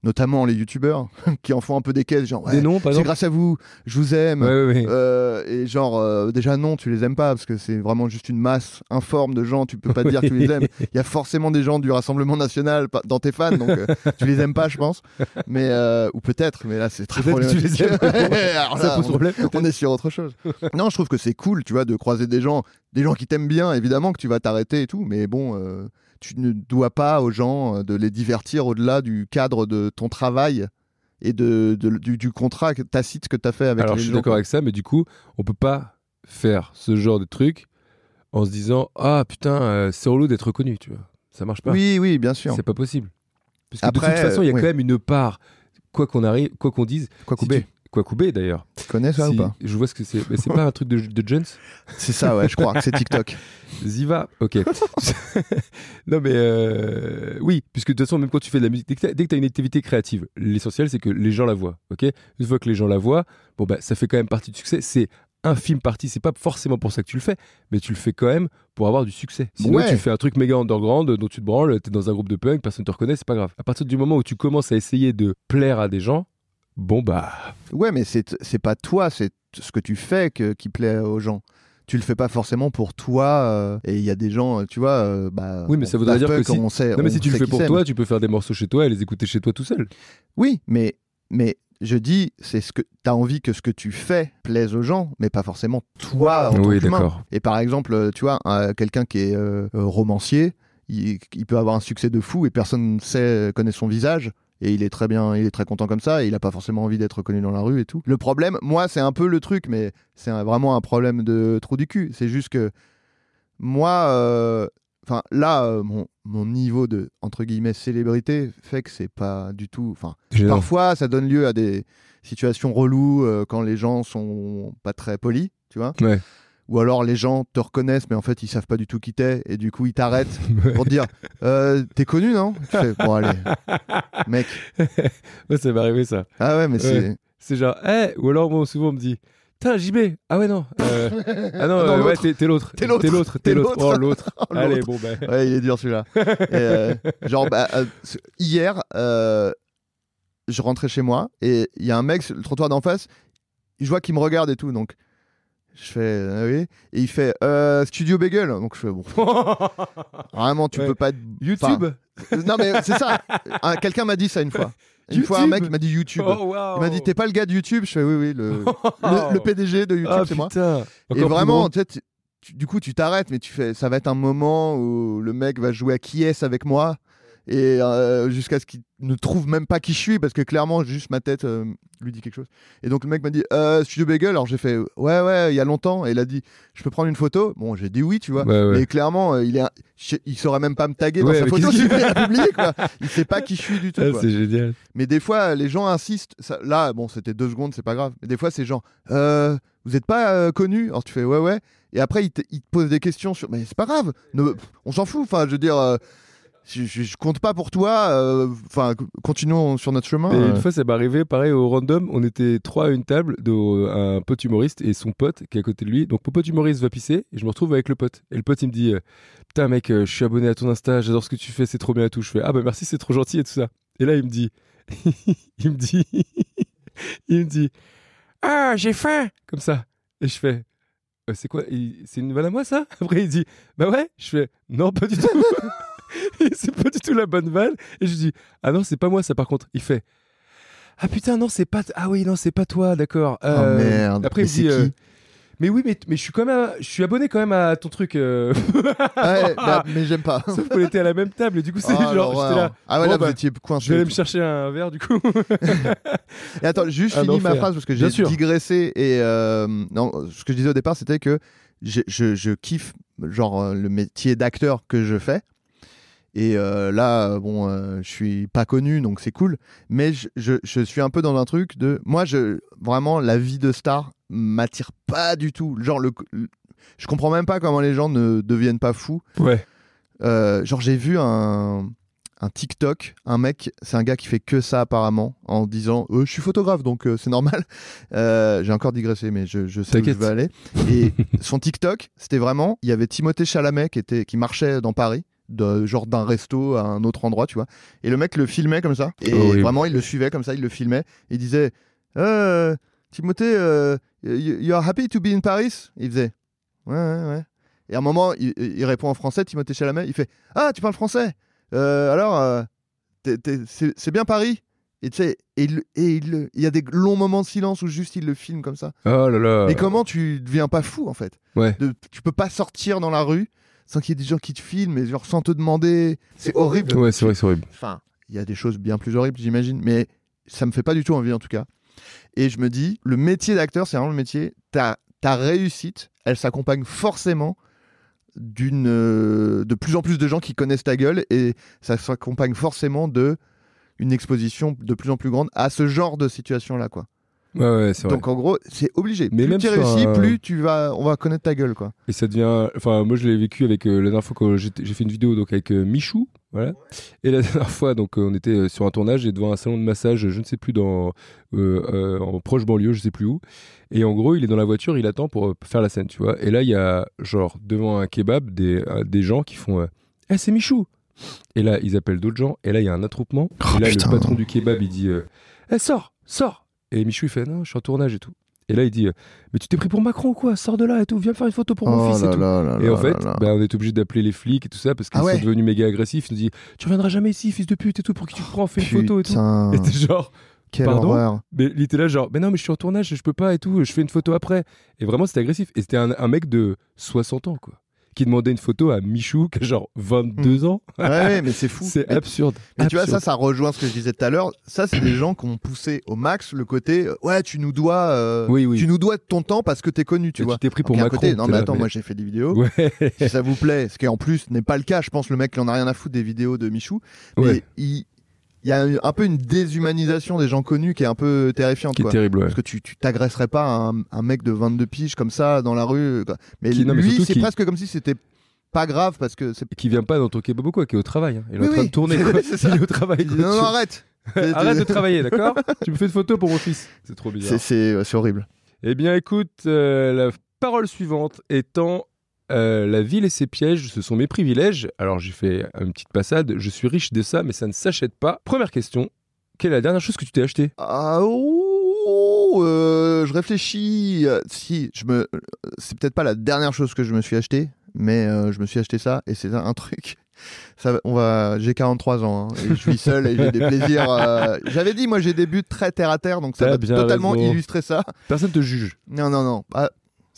Notamment les youtubeurs qui en font un peu des caisses, genre ouais, Des noms, par c'est grâce à vous, je vous aime. Ouais, ouais, ouais. Euh, et genre, euh, déjà non, tu les aimes pas parce que c'est vraiment juste une masse informe de gens. Tu peux pas dire que tu les aimes. Il y a forcément des gens du Rassemblement National dans tes fans, donc euh, tu les aimes pas, je pense. Mais ou peut-être, mais là c'est très Peut-être que tu les aimes. problématique. Ça pose on- problème. on est sur autre chose. non, je trouve que c'est cool, tu vois, de croiser des gens, des gens qui t'aiment bien, évidemment que tu vas t'arrêter et tout, mais bon, tu ne dois pas aux gens euh, de les divertir au-delà du cadre de ton travail et de, de- du, du contrat tacite que tu as fait avec Alors, les je suis d'accord avec ça, mais du coup, on peut pas faire ce genre de truc en se disant Ah putain, euh, c'est relou d'être reconnu, tu vois. Ça marche pas. Oui, oui, bien sûr. C'est pas possible. Parce que Après, de toute façon, il y a euh, oui. quand même une part, quoi qu'on arrive, quoi qu'on dise. Quoi si couper d'ailleurs. Tu connais ça Si- ou pas Je vois ce que c'est. Mais c'est pas un truc de, de Jones? C'est ça, ouais, je crois que c'est TikTok. Ziva, ok. non mais euh, oui, puisque de toute façon, même quand tu fais de la musique, dès que tu as une activité créative, l'essentiel c'est que les gens la voient, ok? Une fois que les gens la voient, bon bah ça fait quand même partie du succès. C'est infime partie, c'est pas forcément pour ça que tu le fais, mais tu le fais quand même pour avoir du succès. Sinon Ouais. tu fais un truc méga underground dont tu te branles, t'es dans un groupe de punk, personne te reconnaît, c'est pas grave. À partir du moment où tu commences à essayer de plaire à des gens, bon bah Ouais, mais c'est c'est pas toi, c'est ce que tu fais que, qui plaît aux gens. Tu le fais pas forcément pour toi. euh, et il y a des gens, tu vois. euh, bah, Oui, mais ça voudrait dire que si- on sait, non mais on si tu le fais pour toi, tu peux faire des morceaux chez toi et les écouter chez toi tout seul. Oui, mais, mais je dis, c'est ce que tu as envie que ce que tu fais plaise aux gens, mais pas forcément toi en oui, d'accord. Et par exemple, euh, tu vois, un- quelqu'un qui est euh, euh, romancier, il, il peut avoir un succès de fou et personne ne sait, connaît son visage. Et il est très bien, il est très content comme ça, et il a pas forcément envie d'être reconnu dans la rue et tout. Le problème, moi, c'est un peu le truc, mais c'est vraiment un problème de trou du cul. C'est juste que moi, euh, enfin là, euh, mon, mon niveau de entre guillemets célébrité fait que c'est pas du tout. Enfin, parfois, ça donne lieu à des situations reloues euh, quand les gens sont pas très polis, tu vois. Ouais. Ou alors les gens te reconnaissent, mais en fait ils savent pas du tout qui t'es, et du coup ils t'arrêtent pour te dire euh, T'es connu, non? Tu fais, Bon, allez, mec. Ça m'est arrivé ça. Ah ouais, mais c'est. C'est genre, eh, ou alors moi souvent on me dit, Putain, JB, ah ouais, non. euh, ah non, Non, euh, ouais, l'autre. t'es l'autre. T'es l'autre. T'es l'autre. T'es l'autre. Oh, l'autre. Oh, Allez, bon, ben. Ouais, il est dur celui-là. Genre, bah, hier, je rentrais chez moi et il y a un mec sur le trottoir d'en face. Je vois qu'il me regarde et tout, donc je fais ah oui. Et il fait euh, Studio Bagel. Donc je fais bon. Vraiment, tu Ouais. peux pas être. YouTube Enfin, non, mais c'est ça. Un- Quelqu'un m'a dit ça une fois. Une fois, un mec m'a dit YouTube. Oh, waouh. Il m'a dit T'es pas le gars de YouTube? Je fais Oui, oui, le, le, le PDG de YouTube, Ah, c'est moi. putain. Et Encore plus vraiment, tu sais, tu- tu- du coup, tu t'arrêtes, mais tu fais, ça va être un moment où le mec va jouer à qui est avec moi, et euh, jusqu'à ce qu'il ne trouve même pas qui je suis, parce que clairement, juste ma tête euh, lui dit quelque chose. Et donc le mec m'a dit, euh, Studio Bagel, alors j'ai fait, ouais, ouais, il y a longtemps, et il a dit, je peux prendre une photo? Bon, j'ai dit oui, tu vois. Ouais, ouais. Mais clairement, euh, il est, un- il saurait même pas me taguer dans Ouais, sa mais photo s'il publié, quoi. Il sait pas qui je suis du tout. Ah, c'est génial. Mais des fois, les gens insistent. Ça- là, bon, c'était deux secondes, c'est pas grave. Mais des fois, c'est genre, vous n'êtes pas connu Alors tu fais, ouais, ouais. Et après, ils te, ils te posent des questions sur, mais c'est pas grave. Ne- on s'en fout. Enfin, je veux dire, je, je- je compte pas pour toi. euh, Enfin, continuons sur notre chemin. Et euh. une fois, ça m'est arrivé, pareil, au random, on était trois à une table, de, euh, un pote humoriste et son pote qui est à côté de lui. Donc, mon pote humoriste va pisser et je me retrouve avec le pote. Et le pote, il me dit Putain, mec, euh, je suis abonné à ton Insta, j'adore ce que tu fais, c'est trop bien et tout. Je fais Ah, bah merci, c'est trop gentil et tout ça. Et là, il me dit Il me dit Il me dit Ah, j'ai faim Comme ça. Et je fais Euh, C'est quoi C'est une nouvelle à moi, ça? Après, il dit Bah ouais. Je fais Non, pas du tout. c'est pas du tout la bonne vanne. Et je dis Ah non, c'est pas moi, ça, par contre. Il fait Ah putain, non, c'est pas. Ah oui, non, c'est pas toi, d'accord. Oh Euh, merde. Après, Mais il me dit c'est euh, Mais oui, mais, mais je suis quand même, à- je suis abonné quand même à ton truc. euh, Ouais, bah, mais j'aime pas. Sauf qu'on était à la même table et du coup c'est Ah, genre j'étais là. Ah ouais, Bon, là, bah, vous étiez coincé. Je vais aller me chercher un verre du coup. Et attends, juste Un finis ma phrase parce que j'ai digressé et euh, non, ce que je disais au départ, c'était que je, je, je kiffe genre le métier d'acteur que je fais. Et euh, là, bon, euh, je suis pas connu, donc c'est cool. Mais je, je, je suis un peu dans un truc de, moi, je vraiment la vie de star m'attire pas du tout. Genre le, le- je comprends même pas comment les gens ne deviennent pas fous. Ouais. Euh, genre j'ai vu un, un TikTok, un mec, c'est un gars qui fait que ça apparemment, en disant Euh, je suis photographe donc euh, c'est normal. Euh, j'ai encore digressé mais je, je sais où je aller. Et son TikTok, c'était vraiment, il y avait Timothée Chalamet qui était qui marchait dans Paris. De, genre d'un resto à un autre endroit, tu vois. Et le mec le filmait comme ça. Et Horrible. vraiment, il le suivait comme ça, il le filmait. Et il disait Euh, Timothée, euh, you are happy to be in Paris? Il faisait Ouais, ouais, ouais. Et à un moment, il, il répond en français, Timothée Chalamet, il fait Ah, tu parles français Euh, Alors, euh, t'es- t'es- c'est c'est bien Paris? Et tu sais, et il, et il, il y a des longs moments de silence où juste il le filme comme ça. Oh là là. Mais comment tu deviens pas fou en fait? Ouais. De- Tu peux pas sortir dans la rue sans qu'il y ait des gens qui te filment et genre sans te demander. C'est horrible. Ouais, c'est vrai, que c'est horrible. Enfin, il y a des choses bien plus horribles, j'imagine, mais ça me fait pas du tout envie en tout cas. Et je me dis, le métier d'acteur, c'est vraiment le métier. Ta, ta réussite, elle s'accompagne forcément d'une euh, de plus en plus de gens qui connaissent ta gueule et ça s'accompagne forcément de une exposition de plus en plus grande à ce genre de situation là quoi. Ouais, ouais, c'est vrai. Donc en gros, c'est obligé. Mais plus même tu réussis, un- plus tu vas on va connaître ta gueule quoi. Et ça devient. Enfin, moi, je l'ai vécu avec euh, la dernière fois j'étais- j'ai fait une vidéo donc avec euh, Michou, voilà. Et la dernière fois, donc, euh, on était sur un tournage et devant un salon de massage, je ne sais plus dans euh, en proche banlieue, je sais plus où. Et en gros, il est dans la voiture, il attend pour faire la scène, tu vois. Et là, il y a genre devant un kebab des des gens qui font. Eh, c'est Michou. Et là, ils appellent d'autres gens. Et là, il y a un attroupement. Oh, et là, putain. le patron du kebab, il dit Eh, sors, sors. Et Michou, il fait Non, je suis en tournage et tout. Et là, il dit euh, Mais tu t'es pris pour Macron ou quoi? Sors de là et tout. Viens faire une photo pour mon Oh fils et là tout. là Et là en fait, bah, on est obligé d'appeler les flics et tout ça parce qu'ils Ah ouais sont devenus méga agressifs. Ils nous disent Tu reviendras jamais ici, fils de pute et tout, pour qui tu te prends, fais une photo et tout. Et t'es genre, quelle pardon? horreur. mais il était là, genre, mais non, mais je suis en tournage, je peux pas et tout, je fais une photo après. Et vraiment, c'était agressif. Et c'était un, un mec de 60 ans, quoi, qui demandait une photo à Michou, qui a genre 22 ans. Ouais, mais c'est fou. C'est Mais- absurde. Mais tu vois, ça, ça rejoint ce que je disais tout à l'heure. Ça, c'est des gens qui ont poussé au max le côté euh, ouais, tu nous dois, euh, Oui, oui. tu nous dois de ton temps parce que t'es connu, tu Et vois. t'es pris pour Macron. côté, non, mais là, attends, moi j'ai fait des vidéos. Ouais. Si ça vous plaît, ce qui en plus n'est pas le cas, je pense le mec il en a rien à foutre des vidéos de Michou. Mais Ouais. il, il y a un, peu une déshumanisation des gens connus qui est un peu terrifiante. Qui est quoi. terrible, ouais. Parce que tu tu t'agresserais pas un, un mec de 22 piges comme ça dans la rue. quoi. Mais Qui- lui, c'est qui- presque comme si c'était pas grave parce que c'est. Et Qui vient pas dans ton kebab ou quoi, qui est au travail. hein. Il est Oui, en train oui. de tourner, quoi. C'est ça. Il est au travail. Quoi. non, non, arrête. Arrête de travailler, d'accord Tu me fais une photo pour mon fils. C'est trop bizarre. C'est horrible. Eh bien, écoute, euh, la parole suivante étant euh, la ville et ses pièges, ce sont mes privilèges. Alors, j'ai fait une petite passade. Je suis riche de ça, mais ça ne s'achète pas. Première question quelle est la dernière chose que tu t'es acheté Ah, oh, euh, je réfléchis. Si, je me, c'est peut-être pas la dernière chose que je me suis acheté, mais euh, je me suis acheté ça et c'est un, truc. Ça, on va, j'ai 43 ans hein, et je suis seul et j'ai des plaisirs. euh, J'avais dit, moi, j'ai des buts très terre à terre, donc ça va bien totalement raison. illustrer ça. Personne te juge. Non, non, non. Ah,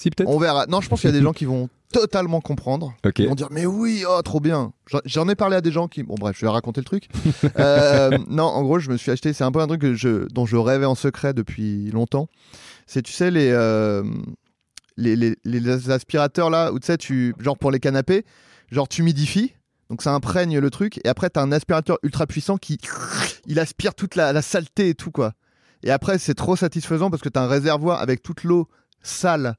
Si, peut-être on verra. Non, je pense qu'il y a des gens qui vont totalement comprendre. Ok. Ils vont dire mais oui, oh trop bien. J'en- J'en ai parlé à des gens qui bon bref, je vais raconter le truc. Euh, non, en gros, je me suis acheté. C'est un peu un truc que je, dont je rêvais en secret depuis longtemps. C'est tu sais les, euh, les, les les aspirateurs là où tu sais tu genre pour les canapés, genre tu humidifies. Donc ça imprègne le truc et après t'as un aspirateur ultra puissant qui il aspire toute la, la saleté et tout quoi. Et après c'est trop satisfaisant parce que t'as un réservoir avec toute l'eau sale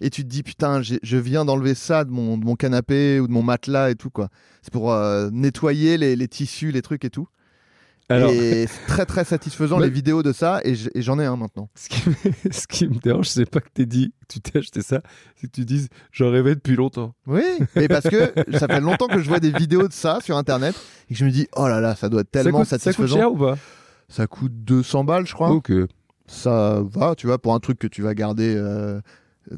et tu te dis putain je viens d'enlever ça de mon, de mon canapé ou de mon matelas et tout quoi. C'est pour euh, nettoyer les, les tissus les trucs et tout. Alors, et c'est très très satisfaisant les vidéos de ça et j'en ai un maintenant. Ce qui, me, ce qui me dérange, c'est pas que t'aies dit que tu t'es acheté ça, c'est que tu dises j'en rêvais depuis longtemps. oui mais parce que ça fait longtemps que je vois des vidéos de ça sur internet et que je me dis oh là là ça doit être tellement ça coûte, ça coûte satisfaisant. cher ou pas? Ça coûte 200 balles je crois. Ok. ça va tu vois pour un truc que tu vas garder euh,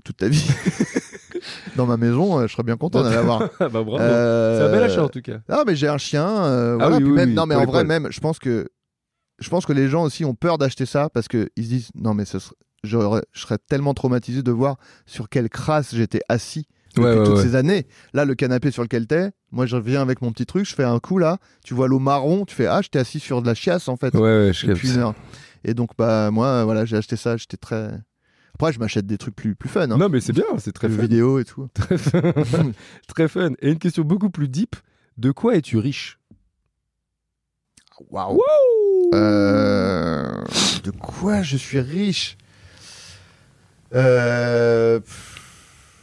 toute ta vie dans ma maison euh, je serais bien content d'en avoir Ah bah bravo. Euh, C'est un bel achat en tout cas. Ah mais j'ai un chien. euh, Ah voilà. oui, Puis oui, même, oui, non mais pour en les vrai poils. même, je pense que je pense que les gens aussi ont peur d'acheter ça parce que ils se disent non mais ce ser- j'aurais- je serais tellement traumatisé de voir sur quelle crasse j'étais assis depuis Ouais, ouais, toutes ouais. ces années. Là, le canapé sur lequel t'es, moi je viens avec mon petit truc, je fais un coup là, tu vois l'eau marron, tu fais ah, j'étais assis sur de la chiasse en fait. Ouais, ouais, je depuis capte. une heure. Et donc bah moi euh, voilà, j'ai acheté ça, j'étais très. Après, je m'achète des trucs plus plus fun, hein. Non, mais c'est bien, c'est très fun. vidéo et tout. Très fun. Très fun. Et une question beaucoup plus deep. De quoi es-tu riche? Waouh. Euh, de quoi je suis riche? Euh,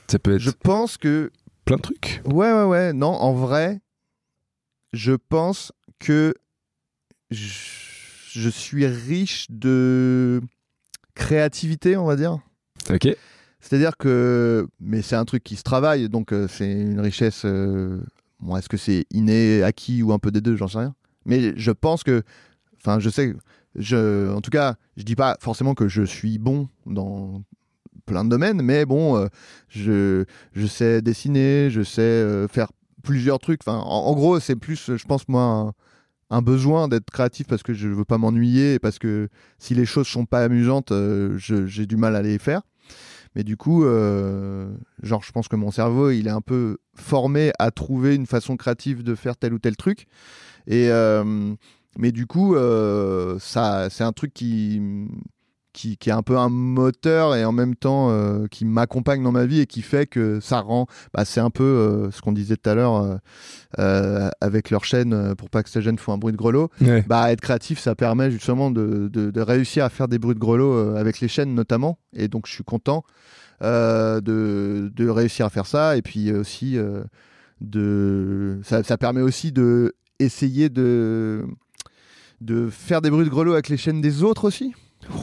Ça peut être Je pense que plein de trucs. Ouais, ouais, ouais. Non, en vrai, je pense que je, je suis riche de créativité, on va dire. Ok. C'est-à-dire que, mais c'est un truc qui se travaille, donc euh, c'est une richesse. euh, bon, est-ce que c'est inné, acquis ou un peu des deux, j'en sais rien. Mais je pense que, enfin, je sais, je, en tout cas, je dis pas forcément que je suis bon dans plein de domaines, mais bon, euh, je, je sais dessiner, je sais euh, faire plusieurs trucs. Enfin, en, en gros, c'est plus, je pense moi, un, besoin d'être créatif parce que je veux pas m'ennuyer et parce que si les choses sont pas amusantes, euh, j'ai du mal à les faire. Mais du coup, euh, genre, je pense que mon cerveau, il est un peu formé à trouver une façon créative de faire tel ou tel truc. Et euh, mais du coup, ça, c'est un truc qui, qui, qui est un peu un moteur et en même temps euh, qui m'accompagne dans ma vie et qui fait que ça rend. Bah, c'est un peu euh, ce qu'on disait tout à l'heure euh, avec leur chaîne pour pas que ces chaîne font un bruit de grelot. Ouais. Bah, être créatif, ça permet justement de, de- de réussir à faire des bruits de grelot avec les chaînes notamment. Et donc, je suis content de, de réussir à faire ça. Et puis aussi, de, ça, ça permet aussi de essayer de, de faire des bruits de grelot avec les chaînes des autres aussi.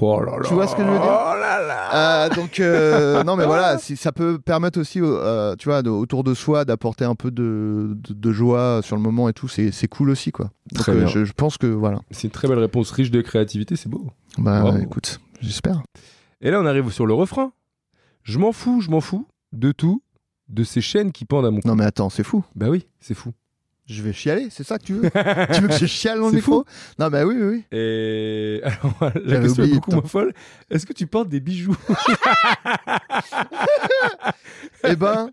Oh là là. Tu vois ce que je veux dire Oh là là. Euh, donc euh, non mais voilà, si, ça peut permettre aussi, euh, tu vois, de- autour de soi d'apporter un peu de, de, de joie sur le moment et tout. C'est cool aussi quoi. Donc Très bien. je, je pense que voilà. C'est une très belle réponse riche de créativité, c'est beau. Bah Bravo. écoute, j'espère. Et là, on arrive sur le refrain. Je m'en fous, je m'en fous de tout, de ces chaînes qui pendent à mon cou. Non mais attends, c'est fou. Bah oui, c'est fou. Je vais chialer, c'est ça que tu veux? Tu veux que je chiale dans le micro? Non mais oui oui oui. Et alors, la question est beaucoup moins folle. Est-ce que tu portes des bijoux? Eh ben,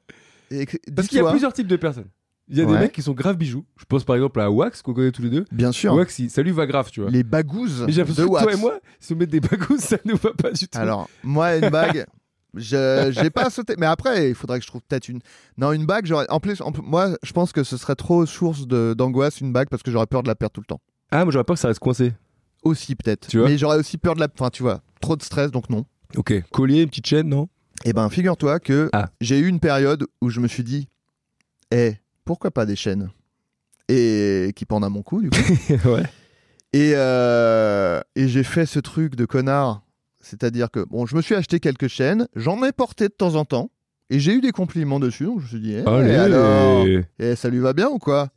et- Parce qu'il y a plusieurs types de personnes. Il y a des mecs qui sont grave bijoux. Je pense par exemple à Wax, qu'on connaît tous les deux. Bien sûr. Wax, il- ça lui va grave, tu vois. Les bagouses Mais j'ai l'impression que toi et moi, si on met des bagous, ça nous va pas du tout. Alors, moi, une bague, j'ai pas sauté. Mais après, il faudrait que je trouve peut-être une. Non, une bague, j'aurais. En plus, en moi, je pense que ce serait trop source de- d'angoisse, une bague, parce que j'aurais peur de la perdre tout le temps. Ah, moi j'aurais peur que ça reste coincé. Aussi, peut-être. Tu vois Mais j'aurais aussi peur de la. Enfin, tu vois, trop de stress, donc non. Ok. Collier, une petite chaîne, non? Eh ben, figure-toi que Ah. j'ai eu une période où je me suis dit, eh, pourquoi pas des chaînes? Et qui pendent à mon cou, du coup. Ouais. Et, euh, et j'ai fait ce truc de connard. C'est-à-dire que, bon, je me suis acheté quelques chaînes, j'en ai porté de temps en temps, et j'ai eu des compliments dessus, donc je me suis dit, eh, Allez alors Et ça lui va bien ou quoi?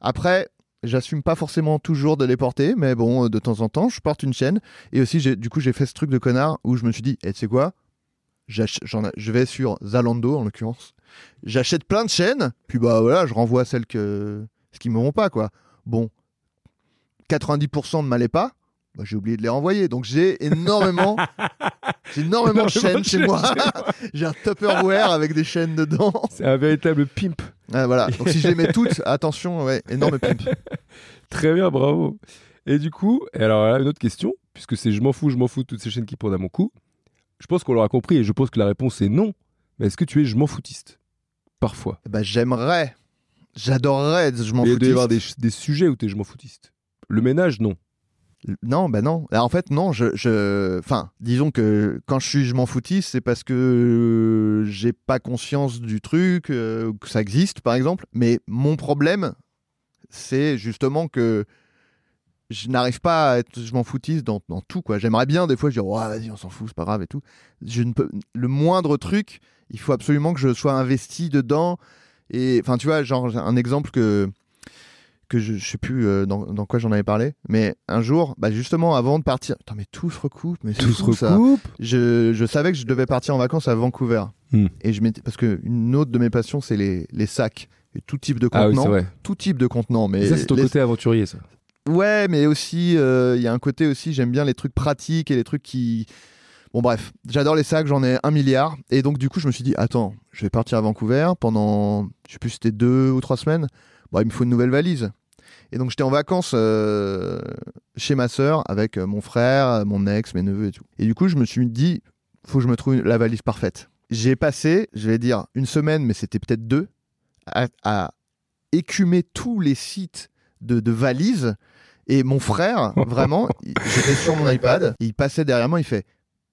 Après, j'assume pas forcément toujours de les porter, mais bon, de temps en temps, je porte une chaîne. Et aussi, du coup, j'ai fait ce truc de connard où je me suis dit, eh, tu sais quoi? Je vais sur Zalando, en l'occurrence. J'achète plein de chaînes, puis bah voilà, je renvoie celles que... ce qui me vont pas, quoi. Bon, 90% ne m'allaient pas. Bah, j'ai oublié de les renvoyer. Donc j'ai énormément, j'ai énormément de chaînes chez moi. j'ai un Tupperware avec des chaînes dedans. C'est un véritable pimp. Ah, voilà. Donc si je les mets toutes, attention, ouais, énorme pimp. Très bien, bravo. Et du coup, et alors là, une autre question, puisque c'est je m'en fous, je m'en fous de toutes ces chaînes qui pendent à mon cou. Je pense qu'on l'aura compris et je pense que la réponse est non. Mais est-ce que tu es je m'en foutiste? Parfois. Bah j'aimerais, j'adorerais être je m'en Mais il doit y avoir foutiste. des, des sujets où tu es je m'en foutiste. Le ménage, non. Non, bah non. Alors, en fait, non, je, je... Enfin, disons que quand je suis je m'en foutiste, c'est parce que euh, j'ai pas conscience du truc, euh, que ça existe, par exemple. Mais mon problème, c'est justement que je n'arrive pas à être je m'en foutiste dans, dans tout, quoi. J'aimerais bien, des fois, je dis, ouais, vas-y, on s'en fout, c'est pas grave et tout. Je ne peux... Le moindre truc, il faut absolument que je sois investi dedans. Et, enfin, tu vois, genre, un exemple que que je, je sais plus euh, dans, dans quoi j'en avais parlé, mais un jour, bah justement avant de partir, Putain, mais tout se recoupe, mais Tout se ça. recoupe. Je, je savais que je devais partir en vacances à Vancouver, Hmm. et je parce que une autre de mes passions c'est les, les sacs et tout type de Ah oui, vrai. tout type de contenants, mais ça, c'est ton les- côté aventurier, ça. ouais, mais aussi euh, il y a un côté aussi j'aime bien les trucs pratiques et les trucs qui Bon bref, j'adore les sacs, j'en ai un milliard. Et donc du coup, je me suis dit, attends, je vais partir à Vancouver pendant, je sais plus, si c'était deux ou trois semaines. Bon, il me faut une nouvelle valise. Et donc j'étais en vacances euh, chez ma sœur avec euh, mon frère, mon ex, mes neveux et tout. Et du coup, je me suis dit, faut que je me trouve la valise parfaite. J'ai passé, je vais dire, une semaine, mais c'était peut-être deux, à, à écumer tous les sites de, de valises. Et mon frère, vraiment, j'étais sur mon iPad, il passait derrière moi, il fait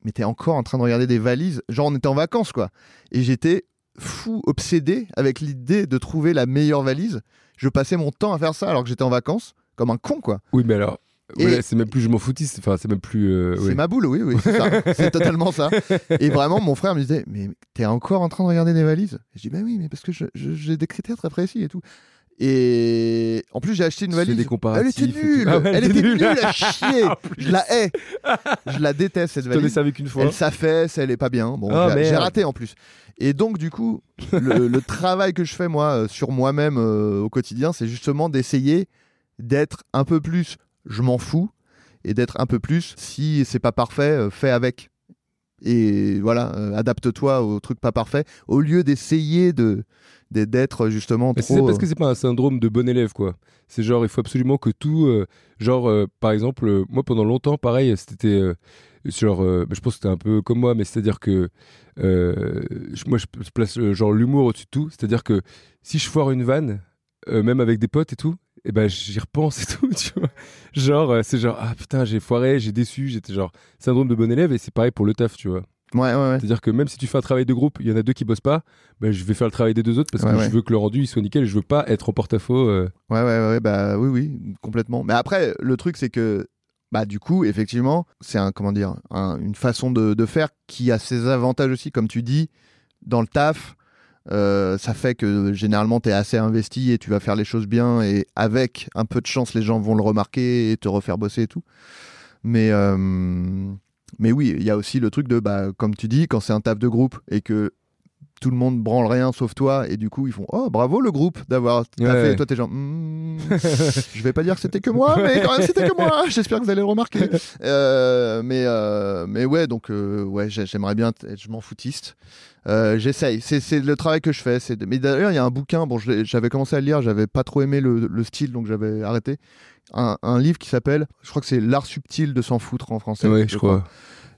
Mais t'es encore en train de regarder des valises? Genre, on était en vacances, quoi. Et j'étais fou, obsédé avec l'idée de trouver la meilleure valise. Je passais mon temps à faire ça alors que j'étais en vacances, comme un con, quoi. Oui, mais alors, ouais, c'est même plus je m'en foutis, c'est- enfin, c'est même plus. euh, C'est ouais. ma boule, oui, oui, c'est ça. c'est totalement ça. Et vraiment, mon frère me disait, mais t'es encore en train de regarder des valises? Et Je dis, bah oui, mais parce que je- je- j'ai des critères très précis et tout. Et en plus, j'ai acheté une valise. des Elle était nulle. Ah ouais, elle elle était nulle. à chier. je la hais. Je la déteste cette Tu t'en es valise. servi qu'une fois. Elle s'affaisse, elle est pas bien. Bon, Ah, j'ai- raté en plus. Et donc, du coup, le, le travail que je fais moi euh, sur moi-même euh, au quotidien, c'est justement d'essayer d'être un peu plus je m'en fous et d'être un peu plus si c'est pas parfait, euh, fais avec. Et voilà, euh, adapte-toi au truc pas parfait au lieu d'essayer de d'être justement trop. c'est parce que c'est pas un syndrome de bon élève, quoi. C'est genre, il faut absolument que tout. genre, par exemple, moi pendant longtemps, pareil, c'était. Genre, euh, je pense que c'était un peu comme moi, mais c'est-à-dire que. euh, moi, je, place genre l'humour au-dessus de tout. C'est-à-dire que si je foire une vanne, euh, même avec des potes et tout, et ben j'y repense et tout, tu vois. Genre, c'est genre, ah putain, j'ai foiré, j'ai déçu, j'étais genre syndrome de bon élève, et c'est pareil pour le taf, tu vois. Ouais, ouais, ouais. C'est-à-dire que même si tu fais un travail de groupe, il y en a deux qui bossent pas, ben, je vais faire le travail des deux autres parce que je veux que le rendu il soit nickel et je veux pas être en porte-à-faux. euh. Ouais, ouais, ouais, bah oui, oui, complètement. Mais après, le truc, c'est que, bah, du coup, effectivement, c'est un, comment une façon de, faire qui a ses avantages aussi, comme tu dis, dans le taf. euh, ça fait que généralement tu es assez investi et tu vas faire les choses bien et avec un peu de chance les gens vont le remarquer et te refaire bosser et tout. Mais, euh, oui, il y a aussi le truc de, bah, comme tu dis, quand c'est un taf de groupe et que tout le monde branle rien sauf toi et du coup ils font oh bravo le groupe d'avoir Ouais. et toi t'es genre Hmm, je vais pas dire que c'était que moi mais quand même c'était que moi. J'espère que vous allez le remarquer. Euh, mais euh, mais ouais donc euh, ouais j'ai- j'aimerais bien être je m'en foutiste. J'essaye. C'est c'est le travail que je fais c'est mais d'ailleurs il y a un bouquin bon j'avais commencé à le lire j'avais pas trop aimé le, le style donc j'avais arrêté. Un, un livre qui s'appelle je crois que c'est l'art subtil de s'en foutre en français Ouais, je crois.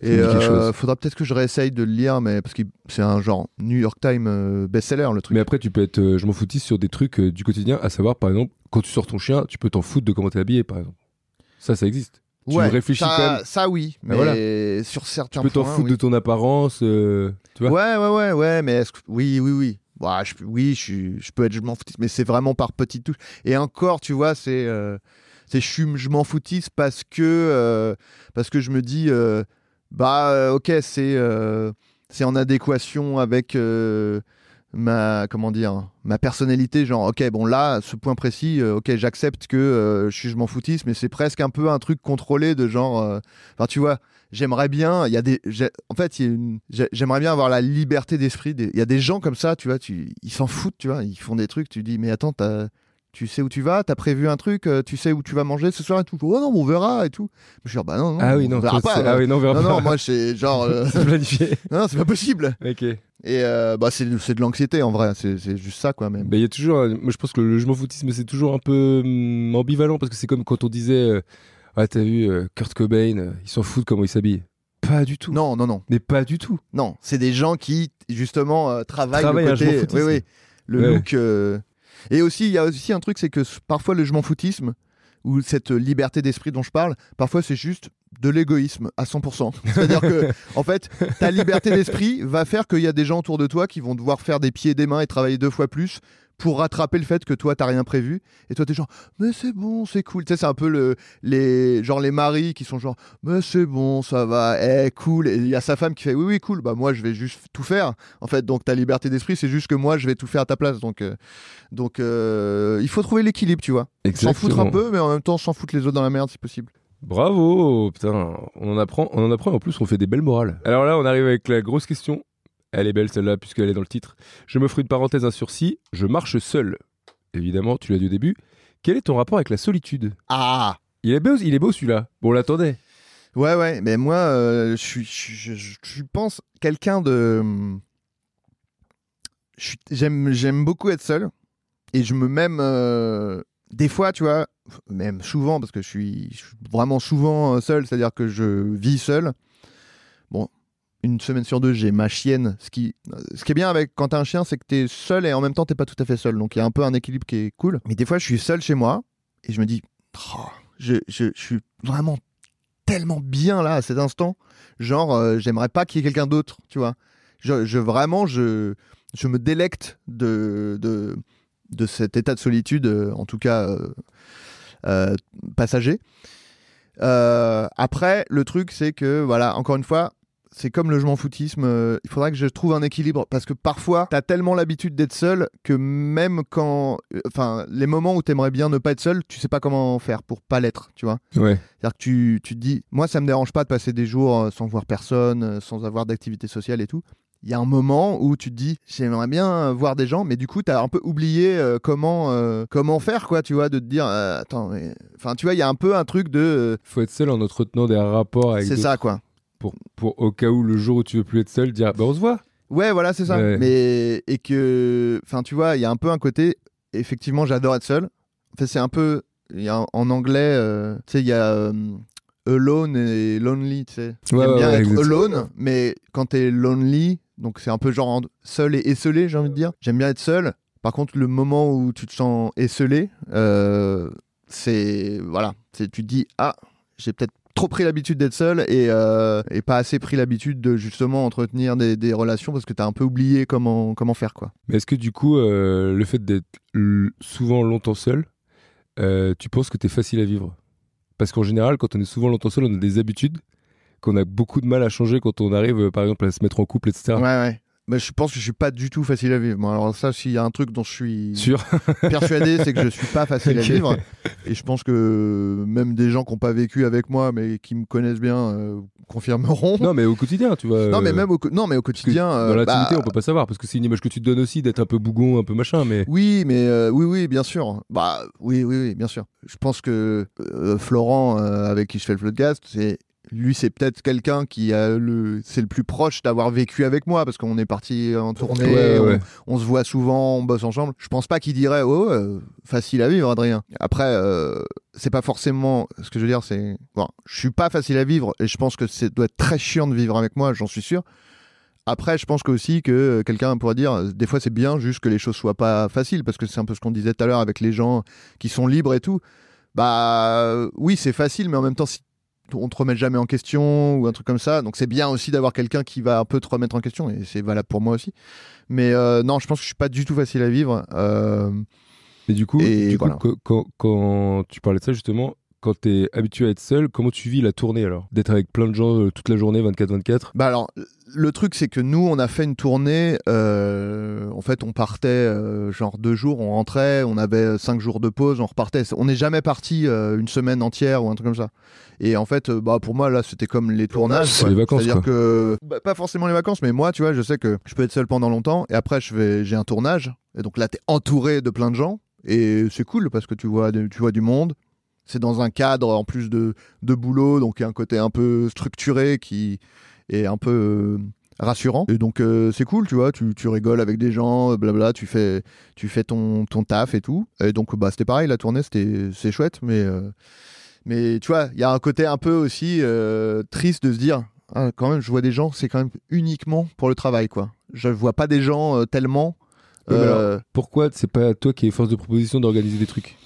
Et euh, faudra peut-être que je réessaye de le lire, mais parce que c'est un genre New York Times euh, best-seller le truc. Mais après, tu peux être, euh, je m'en foutis sur des trucs du quotidien, à savoir, par exemple, quand tu sors ton chien, tu peux t'en foutre de comment t'es habillé, par exemple. Ça, ça existe. tu ouais, réfléchis ça, quand même. Ça oui, mais voilà. sur Tu certains peux t'en points, foutre oui. de ton apparence, tu vois. Ouais, ouais, ouais, ouais, mais est-ce que... oui, oui, oui. Bah, je, oui, je, je peux être je m'en foutiste, mais c'est vraiment par petites touches. Et encore, tu vois, c'est c'est je, je m'en foutiste parce que parce que je me dis bah euh, ok c'est euh, c'est en adéquation avec euh, ma comment dire ma personnalité genre ok bon là ce point précis ok j'accepte que je suis je m'en foutiste mais c'est presque un peu un truc contrôlé de genre enfin tu vois j'aimerais bien il y a des en fait j'aimerais bien avoir la liberté d'esprit des- il y a des gens comme ça tu vois tu ils s'en foutent tu vois ils font des trucs tu dis mais attends t'as tu sais où tu vas, t'as prévu un truc, euh, tu sais où tu vas manger ce soir et tout. Oh non, on verra et tout. Je suis genre, bah non, non, Ah oui, on non, verra toi, pas. ah oui, non, on verra non, pas. non, moi c'est genre, euh, c'est planifié. non, non, c'est pas possible. ok. Et euh, bah c'est c'est de l'anxiété en vrai, c'est c'est juste ça quoi même. Il y a toujours, un- moi je pense que le je m'en foutisme c'est toujours un peu hum, ambivalent parce que c'est comme quand on disait, euh, ah t'as vu euh, Kurt Cobain, euh, il s'en fout de comment il s'habille. Pas du tout. Non, non, non, Mais pas du tout. non, c'est des gens qui justement euh, travaillent Travaillent le m'en côté, oui, oui, le Ouais. look. Et aussi, il y a aussi un truc, c'est que parfois le je m'en foutisme ou cette liberté d'esprit dont je parle, parfois c'est juste de l'égoïsme à 100%. C'est-à-dire que, en fait, ta liberté d'esprit va faire qu'il y a des gens autour de toi qui vont devoir faire des pieds et des mains et travailler deux fois plus pour rattraper le fait que toi t'as rien prévu. Et toi t'es genre mais c'est bon c'est cool. Tu sais c'est un peu le les genre les maris qui sont genre mais c'est bon ça va eh cool. Et il y a sa femme qui fait oui oui cool. Bah moi je vais juste tout faire. En fait donc ta liberté d'esprit c'est juste que moi je vais tout faire à ta place. Donc euh, donc euh, il faut trouver l'équilibre tu vois. S'en foutre un peu mais en même temps s'en foutre les autres dans la merde si possible. Bravo, putain, on en apprend, on en apprend. Et en plus on fait des belles morales. Alors là, on arrive avec la grosse question. Elle est belle celle-là puisqu'elle est dans le titre. Je me ferai une parenthèse, un sursis. Je marche seul. Évidemment, tu l'as dit au début. Quel est ton rapport avec la solitude? Ah Il est beau, il est beau celui-là. Bon, on l'attendait. Ouais, ouais, mais moi, euh, je suis, je, je- je pense, quelqu'un de. J'aime, j'aime beaucoup être seul. Et je me même. euh, des fois, tu vois, même souvent, parce que je suis, je suis vraiment souvent euh, seul, c'est-à-dire que je vis seul. Bon, une semaine sur deux, j'ai ma chienne. Ce qui, ce qui est bien avec quand t'as un chien, c'est que t'es seul et en même temps, t'es pas tout à fait seul. Donc il y a un peu un équilibre qui est cool. Mais des fois, je suis seul chez moi et je me dis, Oh, je, je, je suis vraiment tellement bien là à cet instant. Genre, euh, j'aimerais pas qu'il y ait quelqu'un d'autre, tu vois. Je, vraiment, je, je me délecte de, de, de cet état de solitude, euh, en tout cas euh, euh, passager. Après, le truc, c'est que, voilà, encore une fois, c'est comme le je m'en foutisme. euh, il faudra que je trouve un équilibre parce que parfois, t'as tellement l'habitude d'être seul que même quand. euh, Enfin, les moments où t'aimerais bien ne pas être seul, tu sais pas comment faire pour pas l'être, tu vois. Ouais. C'est-à-dire que tu, tu te dis, moi, ça me dérange pas de passer des jours euh, sans voir personne, sans avoir d'activité sociale et tout. Il y a un moment où tu te dis, j'aimerais bien voir des gens, mais du coup, tu as un peu oublié euh, comment, comment faire, quoi, tu vois, de te dire, attends, mais- enfin, tu vois, il y a un peu un truc de. Faut être seul en entretenant des rapports avec c'est ça, quoi. Pour, pour au cas où le jour où tu veux plus être seul, dire bah on se voit. Ouais, voilà, c'est ça. Ouais. Mais et que, enfin, tu vois, il y a un peu un côté. Effectivement, j'adore être seul. En fait, c'est un peu. Y a en anglais, euh, tu sais, il y a euh, alone et lonely, tu sais. Ouais, ouais, bien être alone, mais quand t'es lonely, donc c'est un peu genre en- seul et esselé, j'ai envie de dire. J'aime bien être seul. Par contre, le moment où tu te sens esselé, euh, c'est voilà, c'est tu te dis ah, j'ai peut-être trop pris l'habitude d'être seul et, euh, et pas assez pris l'habitude de justement entretenir des, des relations parce que t'as un peu oublié comment comment faire quoi. Mais est-ce que du coup, euh, le fait d'être souvent longtemps seul, euh, tu penses que t'es facile à vivre? Parce qu'en général, quand on est souvent longtemps seul, on a des habitudes qu'on a beaucoup de mal à changer quand on arrive, par exemple, à se mettre en couple, etc. Ouais ouais. Mais je pense que je suis pas du tout facile à vivre. Alors ça, s'il y a un truc dont je suis Sûr persuadé, c'est que je suis pas facile à vivre. Et je pense que même des gens qui n'ont pas vécu avec moi, mais qui me connaissent bien, euh, confirmeront. Non, mais au quotidien, tu vois. Non, mais euh, même au, non, mais quotidien. euh, dans l'intimité, bah, on peut pas savoir, parce que c'est une image que tu te donnes aussi d'être un peu bougon, un peu machin, mais. Oui, mais euh, oui, oui, bien sûr. Bah, oui, oui, oui, bien sûr. Je pense que euh, Florent, euh, avec qui je fais le podcast, c'est lui, c'est peut-être quelqu'un qui a le, c'est le plus proche d'avoir vécu avec moi parce qu'on est parti en tournée, Ouais, ouais, on, se voit souvent, on bosse ensemble. Je pense pas qu'il dirait oh euh, facile à vivre, Adrien. Après, euh, c'est pas forcément. Ce que je veux dire, c'est bon, je suis pas facile à vivre et je pense que c'est doit être très chiant de vivre avec moi, j'en suis sûr. Après, je pense que aussi que quelqu'un pourrait dire, euh, des fois c'est bien juste que les choses soient pas faciles, parce que c'est un peu ce qu'on disait tout à l'heure avec les gens qui sont libres et tout. Bah oui, c'est facile, mais en même temps, si on te remet jamais en question ou un truc comme ça, donc c'est bien aussi d'avoir quelqu'un qui va un peu te remettre en question, et c'est valable pour moi aussi. Mais euh, non, je pense que je suis pas du tout facile à vivre. Euh, Et du coup, Et du coup, voilà. quand, quand- quand tu parlais de ça, justement, quand t'es habitué à être seul, comment tu vis la tournée alors? D'être avec plein de gens euh, toute la journée, 24-24 Bah alors, le truc c'est que nous, on a fait une tournée. euh, en fait, on partait euh, genre deux jours, on rentrait, on avait cinq jours de pause, on repartait. On n'est jamais parti euh, une semaine entière ou un truc comme ça. Et en fait, euh, bah pour moi là, c'était comme les tournages. C'est les vacances, C'est-à-dire quoi. que bah, pas forcément les vacances, mais moi, tu vois, je sais que je peux être seul pendant longtemps et après, je vais, j'ai un tournage. Et donc là, t'es entouré de plein de gens et c'est cool parce que tu vois, tu vois du monde. C'est dans un cadre en plus de, de boulot, donc il y a un côté un peu structuré qui est un peu euh, rassurant. Et donc euh, c'est cool, tu vois, tu, tu rigoles avec des gens, euh, blabla, tu fais, tu fais ton, ton taf et tout. Et donc bah, c'était pareil, la tournée, c'était, c'est chouette, mais, euh, mais tu vois, il y a un côté un peu aussi euh, triste de se dire, ah, quand même, je vois des gens, c'est quand même uniquement pour le travail, quoi. Je vois pas des gens tellement. Pourquoi c'est pas toi qui es force de proposition d'organiser des trucs?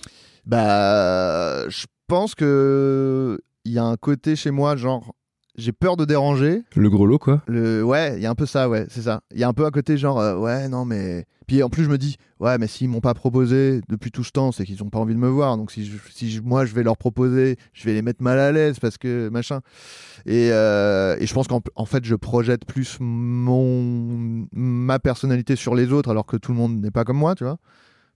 Bah, je pense que il y a un côté chez moi, genre, j'ai peur de déranger. Le gros lot, quoi Le, ouais, il y a un peu ça, ouais, c'est ça. Il y a un peu un côté genre, euh, ouais, non, mais. Puis en plus, je me dis, ouais, mais s'ils m'ont pas proposé depuis tout ce temps, c'est qu'ils ont pas envie de me voir. Donc si, je- si je- moi je vais leur proposer, je vais les mettre mal à l'aise parce que machin. Et, euh, et je pense qu'en en fait, je projette plus mon ma personnalité sur les autres, alors que tout le monde n'est pas comme moi, tu vois.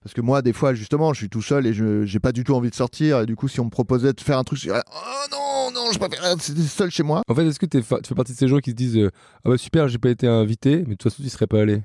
Parce que moi, des fois, justement, je suis tout seul et je j'ai pas du tout envie de sortir. Et du coup, si on me proposait de faire un truc, je dirais, oh non, non, je préfère être seul chez moi. En fait, est-ce que fa- tu fais partie de ces gens qui se disent euh, Ah bah super, j'ai pas été invité, mais de toute façon, tu serais pas allé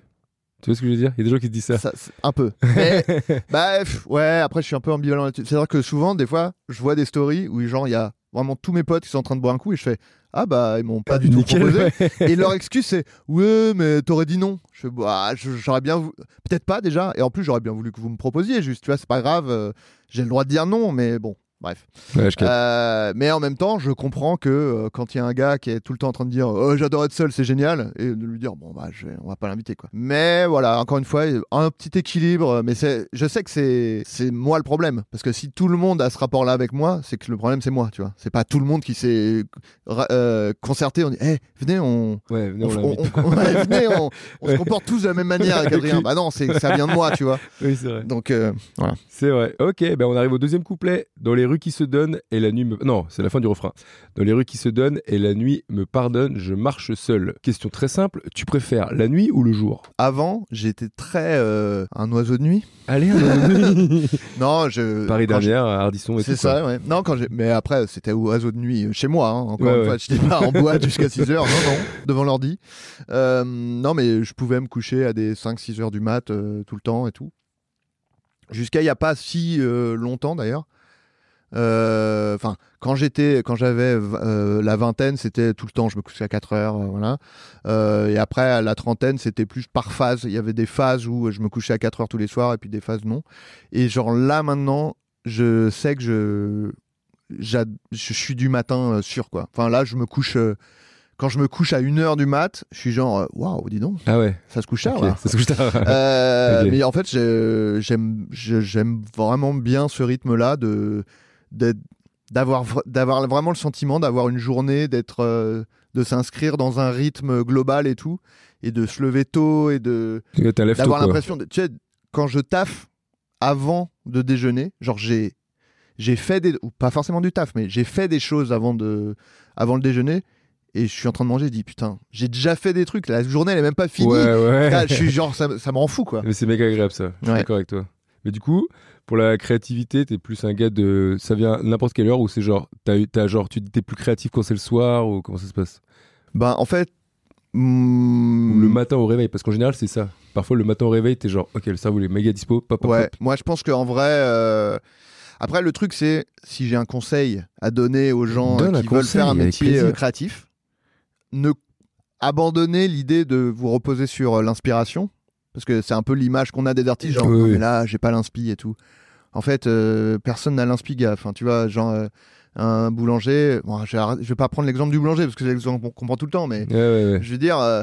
Tu vois ce que je veux dire? Il y a des gens qui se disent ça. Un peu. Mais, bah, pff, ouais, après, je suis un peu ambivalent là-dessus. C'est-à-dire que souvent, des fois, je vois des stories où, genre, il y a vraiment tous mes potes qui sont en train de boire un coup et je fais ah bah ils m'ont pas du tout Nickel, proposé. ouais. Et leur excuse c'est ouais mais t'aurais dit non. Je fais bah j'aurais bien vou- peut-être pas déjà et en plus j'aurais bien voulu que vous me proposiez juste tu vois c'est pas grave euh, j'ai le droit de dire non mais bon bref. Ouais. Euh, mais en même temps je comprends que euh, quand il y a un gars qui est tout le temps en train de dire oh j'adore être seul c'est génial et de lui dire bon bah je vais- on va pas l'inviter quoi. Mais voilà encore une fois un petit équilibre mais je sais que c'est c'est moi le problème parce que si tout le monde a ce rapport là avec moi c'est que le problème c'est moi tu vois c'est pas tout le monde qui s'est euh, concerté on dit Eh, venez on Ouais, venez, on, on on- l'invite. on- ouais, venez, on- on se comporte tous de la même manière avec Adrien. Bah non, c'est ça vient de moi, tu vois. Oui, c'est vrai. Donc voilà. C'est vrai. Ok, ben on arrive au deuxième couplet. Dans les rues qui se donnent et la nuit me... Non, c'est la fin du refrain. Dans les rues qui se donnent et la nuit me pardonne, je marche seul. Question très simple, tu préfères la nuit ou le jour? Avant, j'étais très euh, un oiseau de nuit. Allez, la nuit. Non, je Paris dernière, à Ardisson et C'est tout. quoi. ça, ouais. Non, quand j'ai. Mais après, c'était oiseau de nuit euh, chez moi. hein. Encore Ouais, une ouais. fois, je n'étais pas en boîte jusqu'à 6 heures. Non, non, devant l'ordi. Euh, non, mais je pouvais me coucher à des 5-6 heures du mat euh, tout le temps et tout. Jusqu'à il n'y a pas si longtemps d'ailleurs. Euh, Enfin, quand j'étais, quand j'avais euh, la vingtaine, c'était tout le temps. Je me couchais à 4 heures, euh, voilà. Et après, à la trentaine, c'était plus par phase. Il y avait des phases où je me couchais à 4 heures tous les soirs et puis des phases non. Et genre là maintenant, je sais que je je suis du matin euh, sûr quoi. Enfin là, je me couche euh, quand je me couche à 1h du mat, je suis genre waouh, dis donc, Ah ouais, ça se couche tard là. ça se couche tard. Euh. Mais en fait, j'ai- j'aime vraiment bien ce rythme-là de d'être- d'avoir vra- d'avoir vraiment le sentiment d'avoir une journée, d'être euh, de s'inscrire dans un rythme global et tout, et de se lever tôt et de d'avoir l'impression de tu sais quand je taffe avant de déjeuner genre j'ai j'ai fait des ou pas forcément du taf mais j'ai fait des choses avant de avant le déjeuner et je suis en train de manger je dis putain j'ai déjà fait des trucs la journée elle est même pas finie Ouais, ouais. Putain, je suis genre ça, ça me rend fou quoi Mais c'est méga agréable ça. Je suis Ouais. d'accord avec toi. Mais du coup, pour la créativité, t'es plus un gars de. Ça vient n'importe quelle heure ou c'est genre. T'as, t'as genre. Tu t'es plus créatif quand c'est le soir ou comment ça se passe? Ben en fait Ou hmm, le matin au réveil Parce qu'en général, c'est ça. Parfois, le matin au réveil, t'es genre. Ok, le cerveau il est méga dispo. Pop, pop, ouais pop. moi je pense qu'en vrai euh, après le truc c'est si j'ai un conseil à donner aux gens Donne euh, qui veulent conseil, faire un métier euh, créatif ne abandonnez l'idée de vous reposer sur l'inspiration parce que c'est un peu l'image qu'on a des artistes genre Oui, oui. mais là j'ai pas l'inspi et tout en fait euh, personne n'a l'inspi gars enfin tu vois genre euh, un boulanger bon, je, vais pas prendre l'exemple du boulanger parce que c'est l'exemple qu'on comprend tout le temps mais Ouais, je veux dire euh,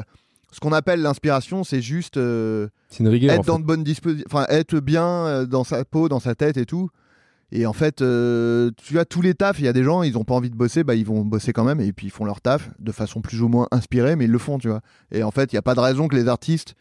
ce qu'on appelle l'inspiration c'est juste C'est une rigueur. être en fait. dans de bonnes dispositions, enfin être bien dans sa peau, dans sa tête et tout. Et en fait, euh, tu as tous les tafs, il y a des gens, ils ont pas envie de bosser, bah ils vont bosser quand même et puis ils font leur taf de façon plus ou moins inspirée, mais ils le font, tu vois. Et en fait, il y a pas de raison que les artistes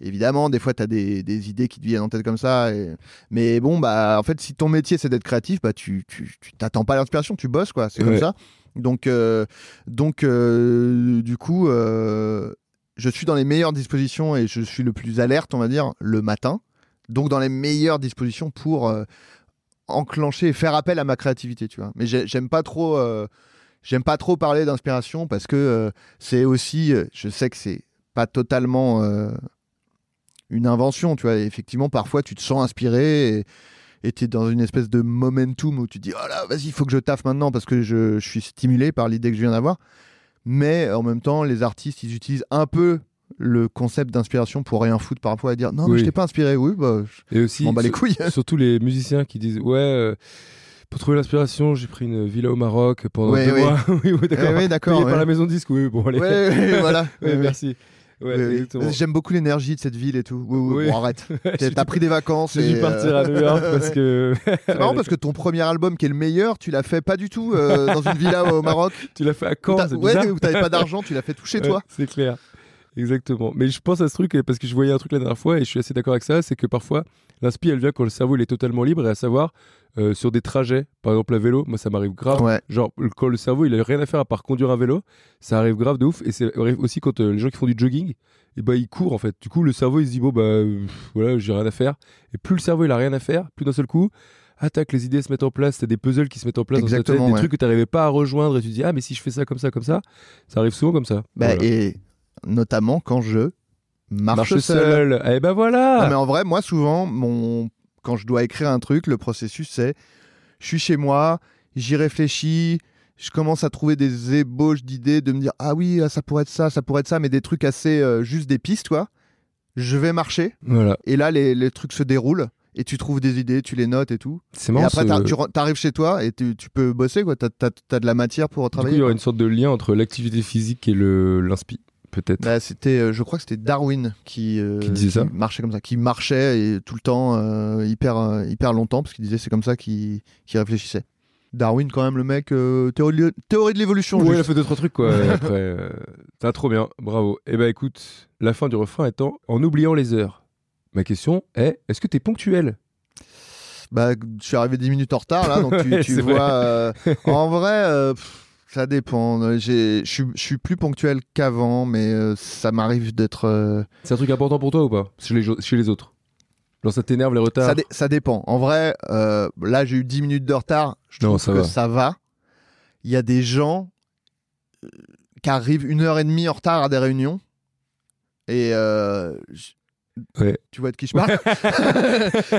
Évidemment, des fois, tu as des, des idées qui te viennent en tête comme ça. et- Mais bon, bah, en fait, si ton métier, c'est d'être créatif, bah, tu tu- tu t'attends pas l'inspiration, tu bosses, quoi. C'est comme ça. Donc, euh, donc euh, du coup, euh, je suis dans les meilleures dispositions et je suis le plus alerte, on va dire, le matin. Donc, dans les meilleures dispositions pour enclencher et faire appel à ma créativité, tu vois. Mais j'ai- j'aime pas trop. J'aime pas trop parler d'inspiration parce que c'est aussi, je sais que c'est pas totalement une invention, tu vois. Et effectivement, parfois, tu te sens inspiré et et tu es dans une espèce de momentum où tu te dis, oh là, vas-y, il faut que je taffe maintenant parce que je, je suis stimulé par l'idée que je viens d'avoir. Mais en même temps, les artistes, ils utilisent un peu le concept d'inspiration pour rien foutre parfois et dire, non, mais Oui. je t'ai pas inspiré. Oui, bah, je Et aussi, m'en bats les couilles. surtout les musiciens qui disent Ouais, euh, pour trouver l'inspiration, j'ai pris une villa au Maroc pendant Ouais, deux ouais. mois. oui, oui, d'accord. Eh oui, d'accord. Payé ouais. par la maison de disque, oui, bon, allez. Ouais, voilà. Merci. Ouais. J'aime beaucoup l'énergie de cette ville et tout. Oui, bon, arrête. T'as pris des vacances. j'ai dû partir à euh, New York parce ouais. que. C'est marrant parce que ton premier album qui est le meilleur, tu l'as fait pas du tout euh, dans une villa au Maroc. tu l'as fait à Caen, où t'avais pas d'argent, tu l'as fait tout chez toi. C'est clair. Exactement. Mais je pense à ce truc parce que je voyais un truc la dernière fois et je suis assez d'accord avec ça, c'est que parfois l'inspi elle vient quand le cerveau il est totalement libre et à savoir euh, sur des trajets, par exemple à vélo, moi ça m'arrive grave. Ouais. Genre quand le cerveau il a rien à faire à part conduire un vélo, ça arrive grave de ouf et c'est arrive aussi quand euh, les gens qui font du jogging, et bah ils courent en fait. Du coup le cerveau il se dit bon bah euh, voilà j'ai rien à faire et plus le cerveau il a rien à faire, plus d'un seul coup attaque les idées se mettent en place, t'as des puzzles qui se mettent en place dans ta tête, Exactement, des ouais. trucs que t'arrivais pas à rejoindre et tu te dis ah mais si je fais ça comme ça comme ça, ça arrive souvent comme ça. Bah, Voilà. Et notamment quand je marche, Marche seul. seul. Eh ben voilà. Non, mais en vrai, moi, souvent, mon... quand je dois écrire un truc, le processus, c'est je suis chez moi, j'y réfléchis, je commence à trouver des ébauches d'idées, de me dire ah oui, ah, ça pourrait être ça, ça pourrait être ça, mais des trucs assez euh, juste des pistes, quoi. Je vais marcher, Voilà. et là, les, les trucs se déroulent, et tu trouves des idées, tu les notes et tout. C'est Et marrant. après, ce- t'ar- tu t'arrives chez toi et tu, tu peux bosser, quoi. T'as as, de la matière pour Du coup, travailler. il y quoi. une sorte de lien entre l'activité physique et l'inspi, peut-être. Bah, c'était, euh, je crois que c'était Darwin qui, euh, Qui disait ça marchait comme ça, qui marchait et tout le temps euh, hyper, hyper longtemps parce qu'il disait c'est comme ça qu'il qu'il réfléchissait. Darwin, quand même, le mec, euh, théorie, de, théorie de l'évolution. Ouais, il a fait deux trois trucs quoi. après, t'as trop bien, bravo. Et ben écoute, la fin du refrain étant en oubliant les heures. Ma question est est-ce que t'es ponctuel? Bah, je suis arrivé 10 minutes en retard là, donc tu, tu vois. vrai. en vrai, pff, ça dépend. Euh, Je suis- plus ponctuel qu'avant, mais euh, ça m'arrive d'être. euh, C'est un truc important pour toi ou pas? Chez les, jo- chez les autres? Genre ça t'énerve les retards? Ça, dé- ça dépend. En vrai, euh, là, j'ai eu 10 minutes de retard. Je Non, trouve ça que va. ça va. Il y a des gens euh, qui arrivent une heure et demie en retard à des réunions. Et euh, Ouais. tu vois de qui je parle?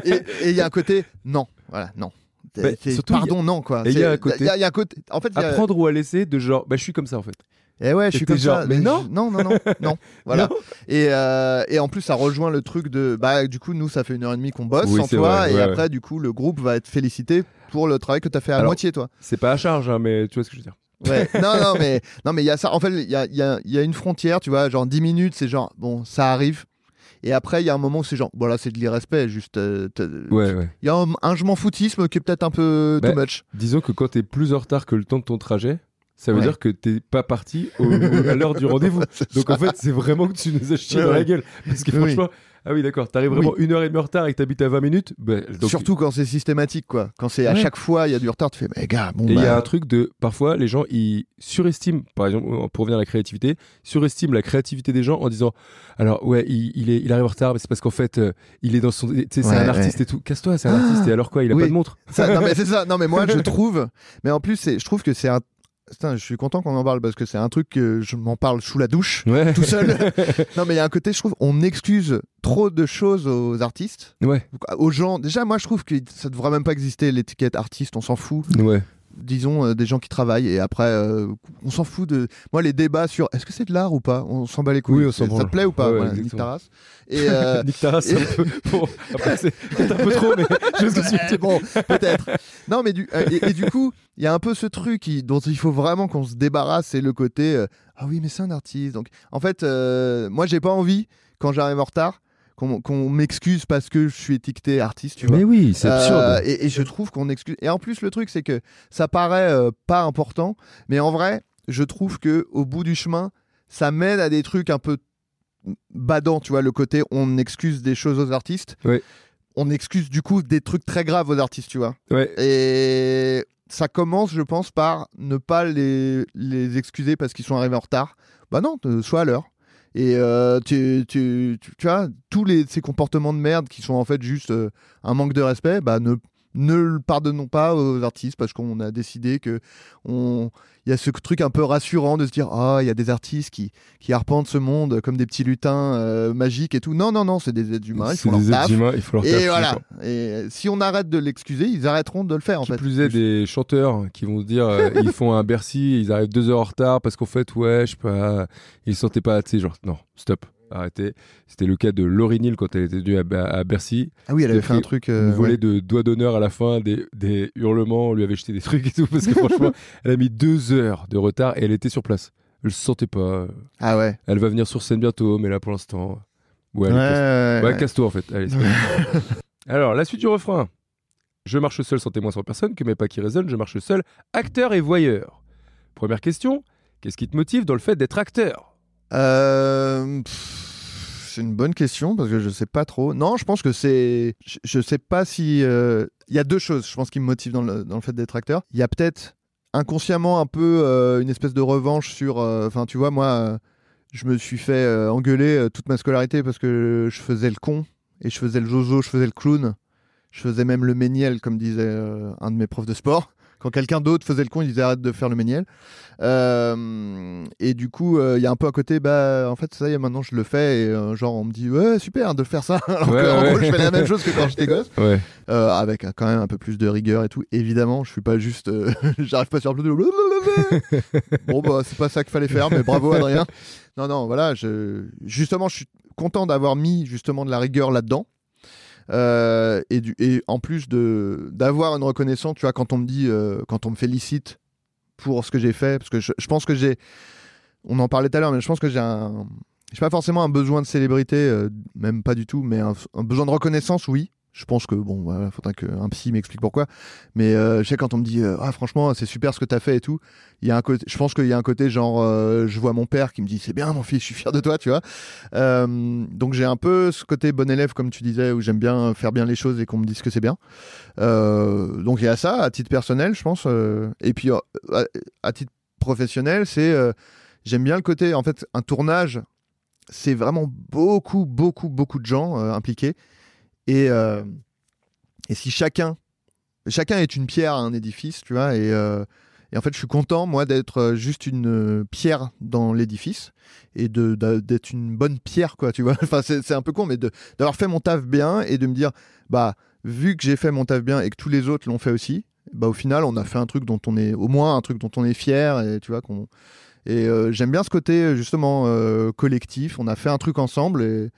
Et et il y a un côté non, voilà, non. Bah, surtout, pardon, non quoi. et il y a un côté- il y a- il y a un côté. En fait, il y a- Apprendre ou à laisser de genre bah je suis comme ça en fait. eh ouais, je suis comme genre, ça. mais non. non, non, non, non. Voilà. Non. Et, euh, et en plus, ça rejoint le truc de. Bah, du coup, nous, ça fait une heure et demie qu'on bosse Oui, sans toi. vrai, et ouais, après, du coup, le groupe va être félicité pour le travail que tu as fait à Alors- moitié, toi. C'est pas à charge hein, mais tu vois ce que je veux dire. Ouais. non, non, mais non, mais il y a ça. En fait, il y a, y, a, y a une frontière, tu vois. Genre 10 minutes, c'est genre, bon, ça arrive. Et après, il y a un moment où c'est genre, bon, là, c'est de l'irrespect. Juste. euh, t'as- Ouais ouais. Il y a un, un je m'en foutisme qui est peut-être un peu Bah, too much. Disons que quand t'es plus en retard que le temps de ton trajet, ça veut Ouais. dire que t'es pas parti au- à l'heure du rendez-vous. Donc en fait, c'est vraiment que tu nous as chié Ouais, dans la gueule. Parce que Oui. franchement, ah oui, d'accord, t'arrives vraiment une heure et demie en retard et que t'habites à 20 minutes. bah, donc- Surtout quand c'est systématique, quoi. Quand c'est à Ouais. chaque fois, il y a du retard, tu fais, mais gars, bon, Et il y bah, a un truc de. Parfois, les gens, ils surestiment, par exemple, pour revenir à la créativité, surestiment la créativité des gens en disant Alors, ouais, il, il est, il arrive en retard, mais c'est parce qu'en fait, euh, il est dans son. Tu sais, c'est Ouais, un ouais. artiste et tout. Casse-toi, c'est un artiste. Et alors quoi Il a Oui. pas de montre Ça, non mais c'est ça. Non mais moi je trouve. Mais en plus je trouve que c'est un. Putain, je suis content qu'on en parle parce que c'est un truc que je m'en parle sous la douche. Ouais. Tout seul. non mais il y a un côté, je trouve, on excuse trop de choses aux artistes, Ouais. aux gens. Déjà, moi je trouve que ça devrait même pas exister l'étiquette artiste. On s'en fout. Ouais. Disons euh, des gens qui travaillent et après euh, on s'en fout de. Moi les débats sur est-ce que c'est de l'art ou pas, on s'en bat les couilles. Oui, on s'en ça te plaît ou pas? Ouais, ouais, Voilà, nique exactement. ta race. Et euh, Nick Taras, c'est un peu. Bon, après, c'est peut-être un peu trop, mais je Ouais, dire. bon, peut-être. Non, mais du, euh, et, et du coup, il y a un peu ce truc qui- dont il faut vraiment qu'on se débarrasse, c'est le côté ah oui, mais c'est un artiste. Donc, en fait, moi, j'ai pas envie quand j'arrive en retard qu'on m'excuse parce que je suis étiqueté artiste, tu vois. Mais oui, c'est Euh, absurde. et, et je trouve qu'on excuse. Et en plus, le truc, c'est que ça paraît euh, pas important, mais en vrai, je trouve que au bout du chemin, ça mène à des trucs un peu badants, tu vois, le côté on excuse des choses aux artistes. On excuse du coup des trucs très graves aux artistes, tu vois. Et ça commence, je pense, par ne pas les, les excuser parce qu'ils sont arrivés en retard. Bah non, euh, sois à l'heure. Et euh, tu, tu, tu, vois, tous les, ces comportements de merde qui sont en fait juste euh, un manque de respect, bah ne, ne le pardonnons pas aux artistes parce qu'on a décidé que on il y a ce truc un peu rassurant de se dire ah il y a des artistes qui, qui arpentent ce monde comme des petits lutins euh, magiques et tout. Non non non c'est des êtres humains ils C'est font leur des taf. êtres humains, il faut leur taf, et voilà et si on arrête de l'excuser ils arrêteront de le faire en Qui fait. plus est, des chanteurs qui vont se dire, euh, ils font un Bercy, ils arrivent deux heures en retard parce qu'en fait, ouais, je sais pas, ils se sentaient pas, tu sais, genre, non, stop, arrêtez. C'était le cas de Laurie Neal quand elle était venue à, à Bercy. ah oui elle avait fait un truc Une euh, volée ouais. de doigts d'honneur à la fin, des, des hurlements, on lui avait jeté des trucs et tout, parce que franchement, elle a mis deux heures de retard et elle était sur place. Elle se sentait pas. ah ouais Elle va venir sur scène bientôt, mais là pour l'instant. Ouais, ouais, casse- casse-toi en fait. Allez. Alors, la suite du refrain. Je marche seul sans témoin sans personne, que mes pas qui résonnent, je marche seul, acteur et voyeur. Première question, qu'est-ce qui te motive dans le fait d'être acteur? Euh, c'est une bonne question parce que je sais pas trop. Non, je pense que c'est. Je, je sais pas si. euh, Il y a deux choses, je pense, qui me motivent dans le, fait d'être acteur. Il y a peut-être inconsciemment un peu euh, une espèce de revanche sur. Enfin, tu vois, moi, je me suis fait engueuler toute ma scolarité parce que je faisais le con et je faisais le zozo, je faisais le clown. Je faisais même le méniel, comme disait un de mes profs de sport. Quand quelqu'un d'autre faisait le con, il disait arrête de faire le méniel. Euh, et du coup, euh, il y a un peu à côté, bah, en fait, ça y est, maintenant je le fais, et euh, genre, on me dit, ouais, super de faire ça. Alors Ouais, que, en ouais. gros, je fais la même chose que quand j'étais gosse, Ouais. avec quand même un peu plus de rigueur et tout. Évidemment, je suis pas juste, j'arrive pas sur le plateau. bon, bah, c'est pas ça qu'il fallait faire, mais bravo, Adrien. Non, non, voilà, je... justement, je suis content d'avoir mis justement de la rigueur là-dedans. Euh, et, en plus d'avoir une reconnaissance, tu vois, quand on me dit, euh, quand on me félicite pour ce que j'ai fait, parce que je, pense que j'ai, on en parlait tout à l'heure, mais je pense que j'ai un, j'ai pas forcément un besoin de célébrité, euh, même pas du tout, mais un besoin de reconnaissance, oui. Je pense que bon, voilà, faudra qu'un psy m'explique pourquoi. Mais euh, je sais quand on me dit, euh, ah franchement, c'est super ce que t'as fait et tout. Il y a un je pense qu'il y a un côté genre, euh, je vois mon père qui me dit, c'est bien mon fils, je suis fier de toi, tu vois. Euh, donc j'ai un peu ce côté bon élève, comme tu disais, où j'aime bien faire bien les choses et qu'on me dise que c'est bien. Donc il y a ça à titre personnel, je pense. et puis à, titre professionnel, c'est j'aime bien le côté, en fait, un tournage, c'est vraiment beaucoup, beaucoup, beaucoup de gens impliqués. Et, euh, et si chacun, chacun est une pierre à un édifice, tu vois, et, euh, et en fait, je suis content, moi, d'être euh, juste une pierre dans l'édifice et d'être une bonne pierre, quoi, tu vois. Enfin, c'est un peu con, mais d'avoir fait mon taf bien et de me dire, bah, vu que j'ai fait mon taf bien et que tous les autres l'ont fait aussi, bah, au final, on a fait un truc dont on est, au moins un truc dont on est fier, et tu vois, qu'on. Et j'aime bien ce côté, justement, collectif. On a fait un truc ensemble et.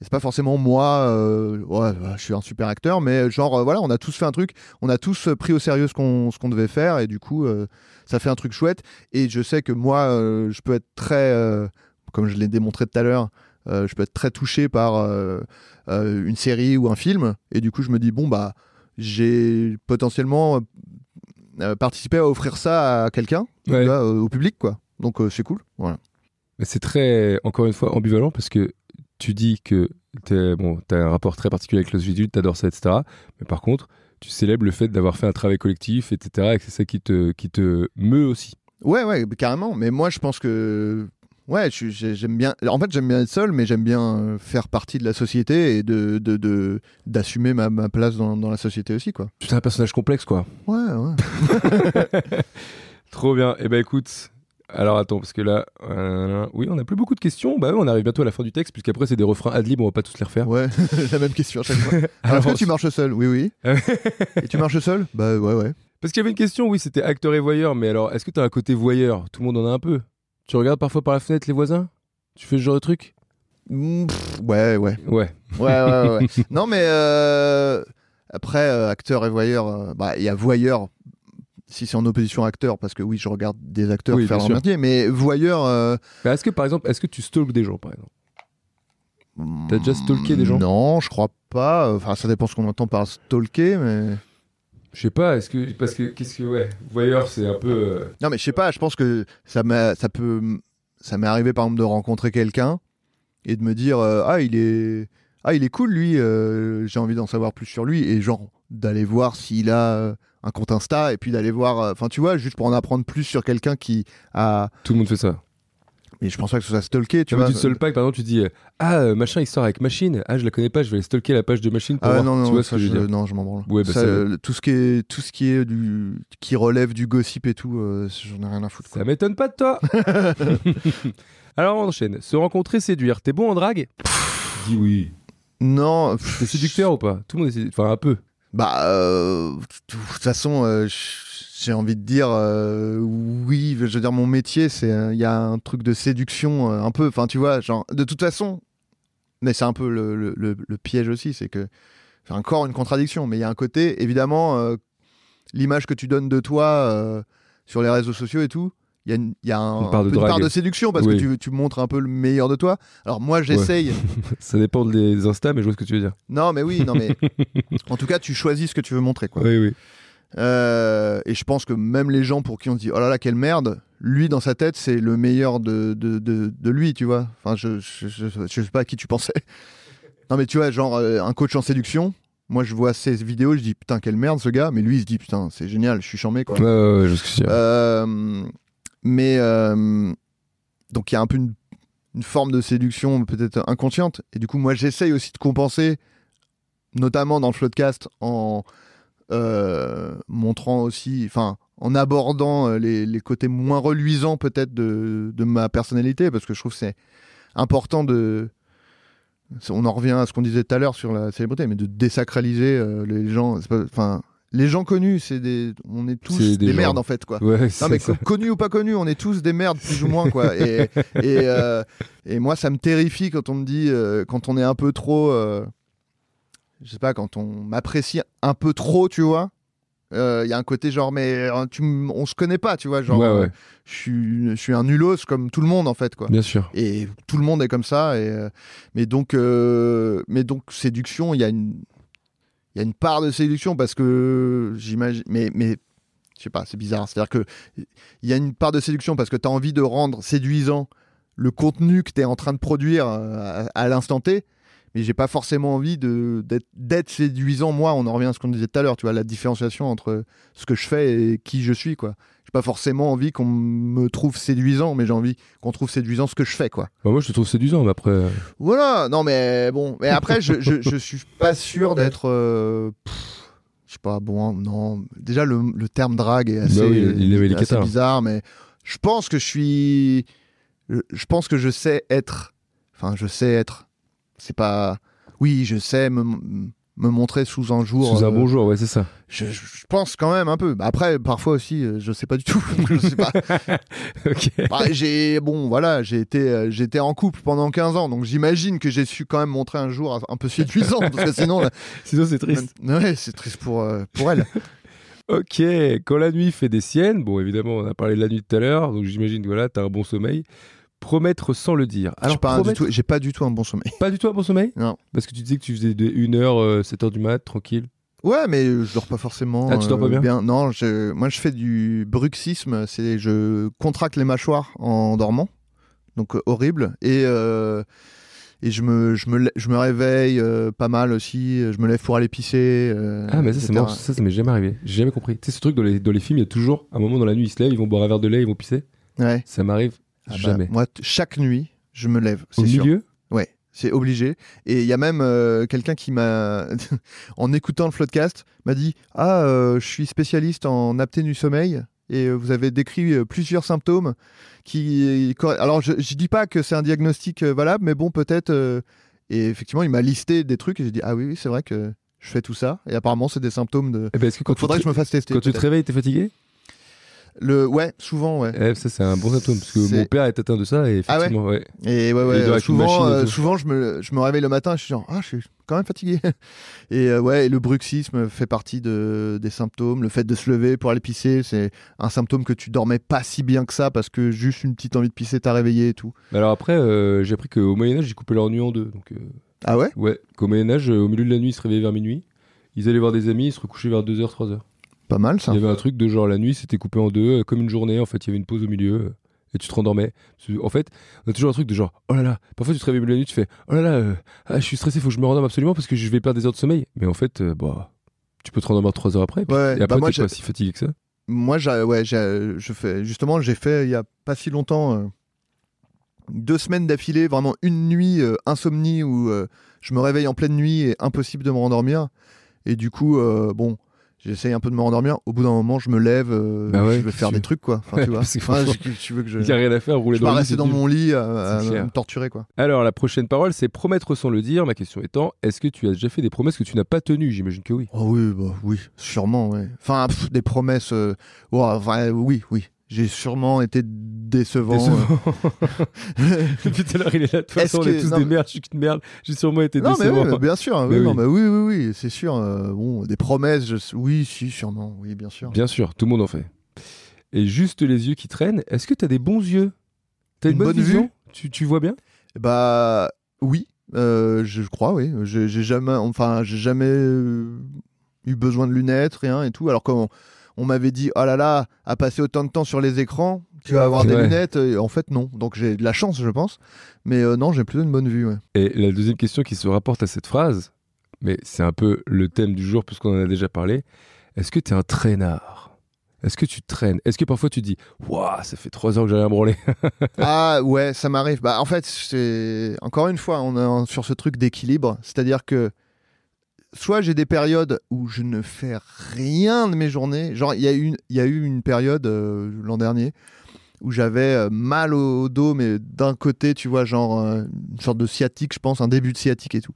C'est pas forcément moi, euh, ouais, je suis un super acteur, mais genre euh, voilà, on a tous fait un truc, on a tous euh, pris au sérieux ce qu'on qu'on devait faire et du coup euh, ça fait un truc chouette. Et je sais que moi, je peux être très, comme je l'ai démontré tout à l'heure, je peux être très touché par une série ou un film. Et du coup, je me dis, bon, bah, j'ai potentiellement participé à offrir ça à quelqu'un, Ouais. au public, quoi. Donc, c'est cool. Voilà. C'est très, encore une fois, ambivalent parce que tu dis que tu bon, as un rapport très particulier avec Los Vidules, tu adores ça, etc. Mais par contre, tu célèbres le fait d'avoir fait un travail collectif, etc. Et que c'est ça qui te, qui te meut aussi. Ouais, ouais, carrément. Mais moi, je pense que. Ouais, j'aime bien. En fait, j'aime bien être seul, mais j'aime bien euh, faire partie de la société et de de- de- d'assumer ma, ma place dans, dans la société aussi, quoi. Tu es un personnage complexe, quoi. Ouais, ouais. Trop bien. Eh ben écoute, alors attends, parce que là, euh, oui, on n'a plus beaucoup de questions. Bah ouais, on arrive bientôt à la fin du texte, puisqu'après c'est des refrains ad lib, on va pas tous les refaire. Ouais, la même question à chaque fois. Alors, est-ce que tu marches seul? Oui, oui. Et tu marches seul? Bah ouais, ouais. Parce qu'il y avait une question, oui, c'était acteur et voyeur, mais alors, est-ce que tu as un côté voyeur? Tout le monde en a un peu. Tu regardes parfois par la fenêtre les voisins? Tu fais ce genre de truc? Mm, pff, ouais, ouais. Ouais. Ouais, ouais, ouais. non, mais euh, après, euh, acteur et voyeur, bah, il y a voyeur si c'est en opposition acteur, parce que oui, je regarde des acteurs Oui, faire leur métier, mais voyeur. euh, Bah, est-ce que par exemple, est-ce que tu stalks des gens par exemple? T'as déjà stalké des gens? Non, je crois pas. Enfin, ça dépend ce qu'on entend par stalker, mais. Je sais pas, est-ce que. Parce que, qu'est-ce que. Ouais, voyeur, c'est un peu. euh, Non, mais je sais pas, je pense que ça, m'a- ça peut. Ça m'est arrivé par exemple de rencontrer quelqu'un et de me dire euh, Ah, il est. Ah, il est cool lui, j'ai envie d'en savoir plus sur lui. Et genre, d'aller voir s'il a un compte Insta et puis d'aller voir. euh, Enfin, tu vois, juste pour en apprendre plus sur quelqu'un qui a. Tout le monde fait ça. Mais je pense pas que ce soit stalker, tu Tu vois, tu te pas, par exemple, tu dis euh, Ah, euh, machin, il sort avec machine. Ah, je la connais pas, je vais aller stalker la page de machine pour Ah voir. non, non, tu vois ça, ce que je non, je m'en branle. Ouais, bah, Ça, ça- euh, tout ce qui est, tout ce qui est du, qui relève du gossip et tout, euh, j'en ai rien à foutre. quoi. Ça m'étonne pas de toi Alors, on enchaîne. Se rencontrer, séduire. T'es bon en drague? Dis oui. Non, T'es séducteur ou pas? Tout le monde est séducteur. Enfin, un peu. Bah, euh, de toute façon, euh, j'ai envie de dire euh, oui. Je veux dire, mon métier, c'est il y a un truc de séduction un peu. Enfin, tu vois, genre de toute façon. Mais c'est un peu le, le- piège aussi, c'est que c'est encore une contradiction. Mais il y a un côté, évidemment, l'image que tu donnes de toi sur les réseaux sociaux et tout. Il y a, une, y a un, Une part de une part de séduction parce Oui. que tu, tu montres un peu le meilleur de toi. Alors moi j'essaye, Ça dépend des Insta, mais je vois ce que tu veux dire. non mais oui, non mais en tout cas tu choisis ce que tu veux montrer quoi. Oui, oui. Euh, et je pense que même les gens pour qui on se dit oh là là quelle merde, lui dans sa tête c'est le meilleur de, de, de, de lui, tu vois. Enfin je, je, je, je sais pas à qui tu pensais. Non mais tu vois genre euh, un coach en séduction. Moi je vois ses vidéos, je dis putain quelle merde ce gars, mais lui il se dit putain c'est génial, je suis charmé quoi. Ouais, je mais euh, donc il y a un peu une, forme de séduction peut-être inconsciente. Et du coup, moi, j'essaye aussi de compenser, notamment dans le podcast, en euh, montrant aussi, enfin, en abordant euh, les, les côtés moins reluisants peut-être de, de ma personnalité, parce que je trouve que c'est important de... On en revient à ce qu'on disait tout à l'heure sur la célébrité, mais de désacraliser les gens. Enfin, les gens connus, c'est des, on est tous des, merdes en fait, quoi. Ouais, Non mais ça. connus ou pas connus, on est tous des merdes plus ou moins quoi. Et, et, euh, et moi ça me terrifie quand on me dit, euh, quand on est un peu trop, euh, je sais pas, quand on m'apprécie un peu trop, tu vois. Il y a un côté genre mais euh, tu, on se connaît pas, tu vois, genre Ouais, euh, ouais. je suis, je suis un nulos comme tout le monde en fait quoi. Bien sûr. Et tout le monde est comme ça. Et, euh, mais, donc, euh, mais donc, séduction, il y, a une- il y a une part de séduction parce que j'imagine. Mais, mais je sais pas, c'est bizarre. C'est-à-dire que il y a une part de séduction parce que tu as envie de rendre séduisant le contenu que tu es en train de produire euh, à, l'instant T. Mais j'ai pas forcément envie d'être séduisant, moi. On en revient à ce qu'on disait tout à l'heure, tu vois, la différenciation entre ce que je fais et qui je suis, quoi. J'ai pas forcément envie qu'on me trouve séduisant, mais j'ai envie qu'on trouve séduisant ce que je fais, quoi. Bah, moi, je te trouve séduisant, mais après. euh, Voilà, non mais bon, mais après je, je, je suis pas sûr d'être, euh, je sais pas, bon, non, déjà le, le terme drague est assez, Bah oui, il avait les assez bizarre, mais je pense que je suis, je, je pense que je sais être, enfin je sais être, c'est pas, oui, je sais me, me montrer sous un jour, Sous un euh, bon jour, ouais, c'est ça. je, je pense quand même un peu. Bah, Après, parfois aussi, euh, je sais pas du tout. je sais pas. ok. Bah, j'ai bon voilà j'ai été euh, j'étais en couple pendant 15 ans donc j'imagine que j'ai su quand même montrer un jour un peu séduisant parce que sinon là, Sinon, c'est triste. ouais, c'est triste pour euh, pour elle Ok, quand la nuit fait des siennes, bon évidemment on a parlé de la nuit tout à l'heure, donc j'imagine que voilà, t'as un bon sommeil. Promettre sans le dire. j'ai Alors pas, un du promettre- tout j'ai pas du tout un bon sommeil pas du tout un bon sommeil Non. Parce que tu disais que tu faisais de 1h, 7h du mat, tranquille. ouais mais je dors pas forcément euh, Ah, tu dors pas bien non je, moi je fais du bruxisme c'est je contracte les mâchoires en dormant donc euh, horrible et euh, et je me, je, me, je me réveille euh, pas mal aussi, je me lève pour aller pisser. euh, Ah mais ça c'est marrant, ça ça m'est jamais arrivé. J'ai jamais compris. Tu sais ce truc dans les, dans les films, il y a toujours un moment dans la nuit, ils se lèvent, ils vont boire un verre de lait, ils vont pisser. Ouais. Ça m'arrive Ah bah, jamais. moi, chaque nuit, je me lève. Au sûr. milieu? Ouais, c'est obligé. Et il y a même euh, quelqu'un qui m'a, en écoutant le podcast, m'a dit Ah, euh, je suis spécialiste en apnée du sommeil et euh, vous avez décrit plusieurs symptômes qui. Alors, je, je dis pas que c'est un diagnostic valable, mais bon, peut-être. Et effectivement, il m'a listé des trucs et j'ai dit Ah oui, oui, c'est vrai que je fais tout ça. Et apparemment, c'est des symptômes de. Eh ben, Est-ce que quand, Donc, faudrait tu, que je me fasse tester. quand tu te réveilles, t'es fatigué? Le... Ouais, souvent, ouais. Eh, Ça c'est un bon symptôme, parce que mon père est atteint de ça et Ah ouais effectivement, ouais. Et ouais, ouais, machine souvent, euh, souvent je, me, je me réveille le matin et je suis genre, ah, je suis quand même fatigué. Et euh, ouais, et le bruxisme fait partie de, des symptômes. Le fait de se lever pour aller pisser, c'est un symptôme que tu dormais pas si bien que ça parce que juste une petite envie de pisser t'a réveillé et tout. Alors après, euh, j'ai appris qu'au Moyen-Âge, ils coupaient leur nuit en deux. Donc, Ah ouais? ouais, qu'au Moyen-Âge, euh, au milieu de la nuit, ils se réveillaient vers minuit. Ils allaient voir des amis, ils se recouchaient vers 2h, 3h. Pas mal ça. Il y avait un truc de genre la nuit, c'était coupé en deux, comme une journée. En fait, il y avait une pause au milieu euh, et tu te rendormais. En fait, on a toujours un truc de genre oh là là. Parfois, tu te réveilles la nuit, tu fais oh là là, euh, ah, je suis stressé, faut que je me rendorme absolument parce que je vais perdre des heures de sommeil. Mais en fait, euh, bah, tu peux te rendormir trois heures après. puis- Ouais, et après, bah moi, t'es pas si fatigué que ça. Moi, ouais, je fais, justement, j'ai fait il y a pas si longtemps euh, deux semaines d'affilée, vraiment une nuit insomnie où je me réveille en pleine nuit et impossible de me rendormir. Et du coup, bon, j'essaye un peu de me rendormir. Au bout d'un moment, je me lève, euh, Bah ouais, je vais faire des trucs, quoi. Enfin, tu vois. Enfin, je- tu veux que je. Il n'y a rien à faire, rouler Je dans rester dans mon lit à, à me torturer, quoi. Alors, la prochaine parole, c'est promettre sans le dire. Ma question étant, est-ce que tu as déjà fait des promesses que tu n'as pas tenues? J'imagine que oui. Oh oui, bah, oui, sûrement, ouais. Enfin, pff, des promesses. euh, enfin, oui, oui. J'ai sûrement été décevant. Décevant. Depuis tout à l'heure, il est là. De toute façon, on est que- tous non, des merdes. Je suis qu'une merde. J'ai sûrement été Non, mais décevant. oui, mais bien sûr. Mais oui, non, oui. mais oui, oui, oui, c'est sûr. euh, bon, des promesses, je- oui, si, sûrement. Oui, bien sûr. Bien sûr, tout le monde en fait. Et juste les yeux qui traînent, est-ce que tu as des bons yeux? T'as une, Une bonne, bonne vision? vue? Tu, tu vois bien? Bah, oui, euh, je crois, oui. J'ai jamais, enfin, j'ai jamais euh, eu besoin de lunettes, rien et tout. Alors qu'on on m'avait dit, oh là là, à passer autant de temps sur les écrans, tu vas avoir des Ouais. lunettes. Et en fait, non. Donc j'ai de la chance, je pense. Mais euh, non, j'ai plutôt une bonne vue, ouais. Et la deuxième question qui se rapporte à cette phrase, mais c'est un peu le thème du jour puisqu'on en a déjà parlé, est-ce que tu es un traînard? Est-ce que tu traînes? Est-ce que parfois tu dis Waouh, ça fait trois heures que j'ai rien branlé Ah ouais, ça m'arrive. Bah en fait, c'est encore une fois, on est sur ce truc d'équilibre, c'est-à-dire que soit j'ai des périodes où je ne fais rien de mes journées. Genre, il y, a eu une- y a eu une période euh, l'an dernier où j'avais euh, mal au dos, mais d'un côté, tu vois, genre euh, une sorte de sciatique, je pense, un début de sciatique et tout.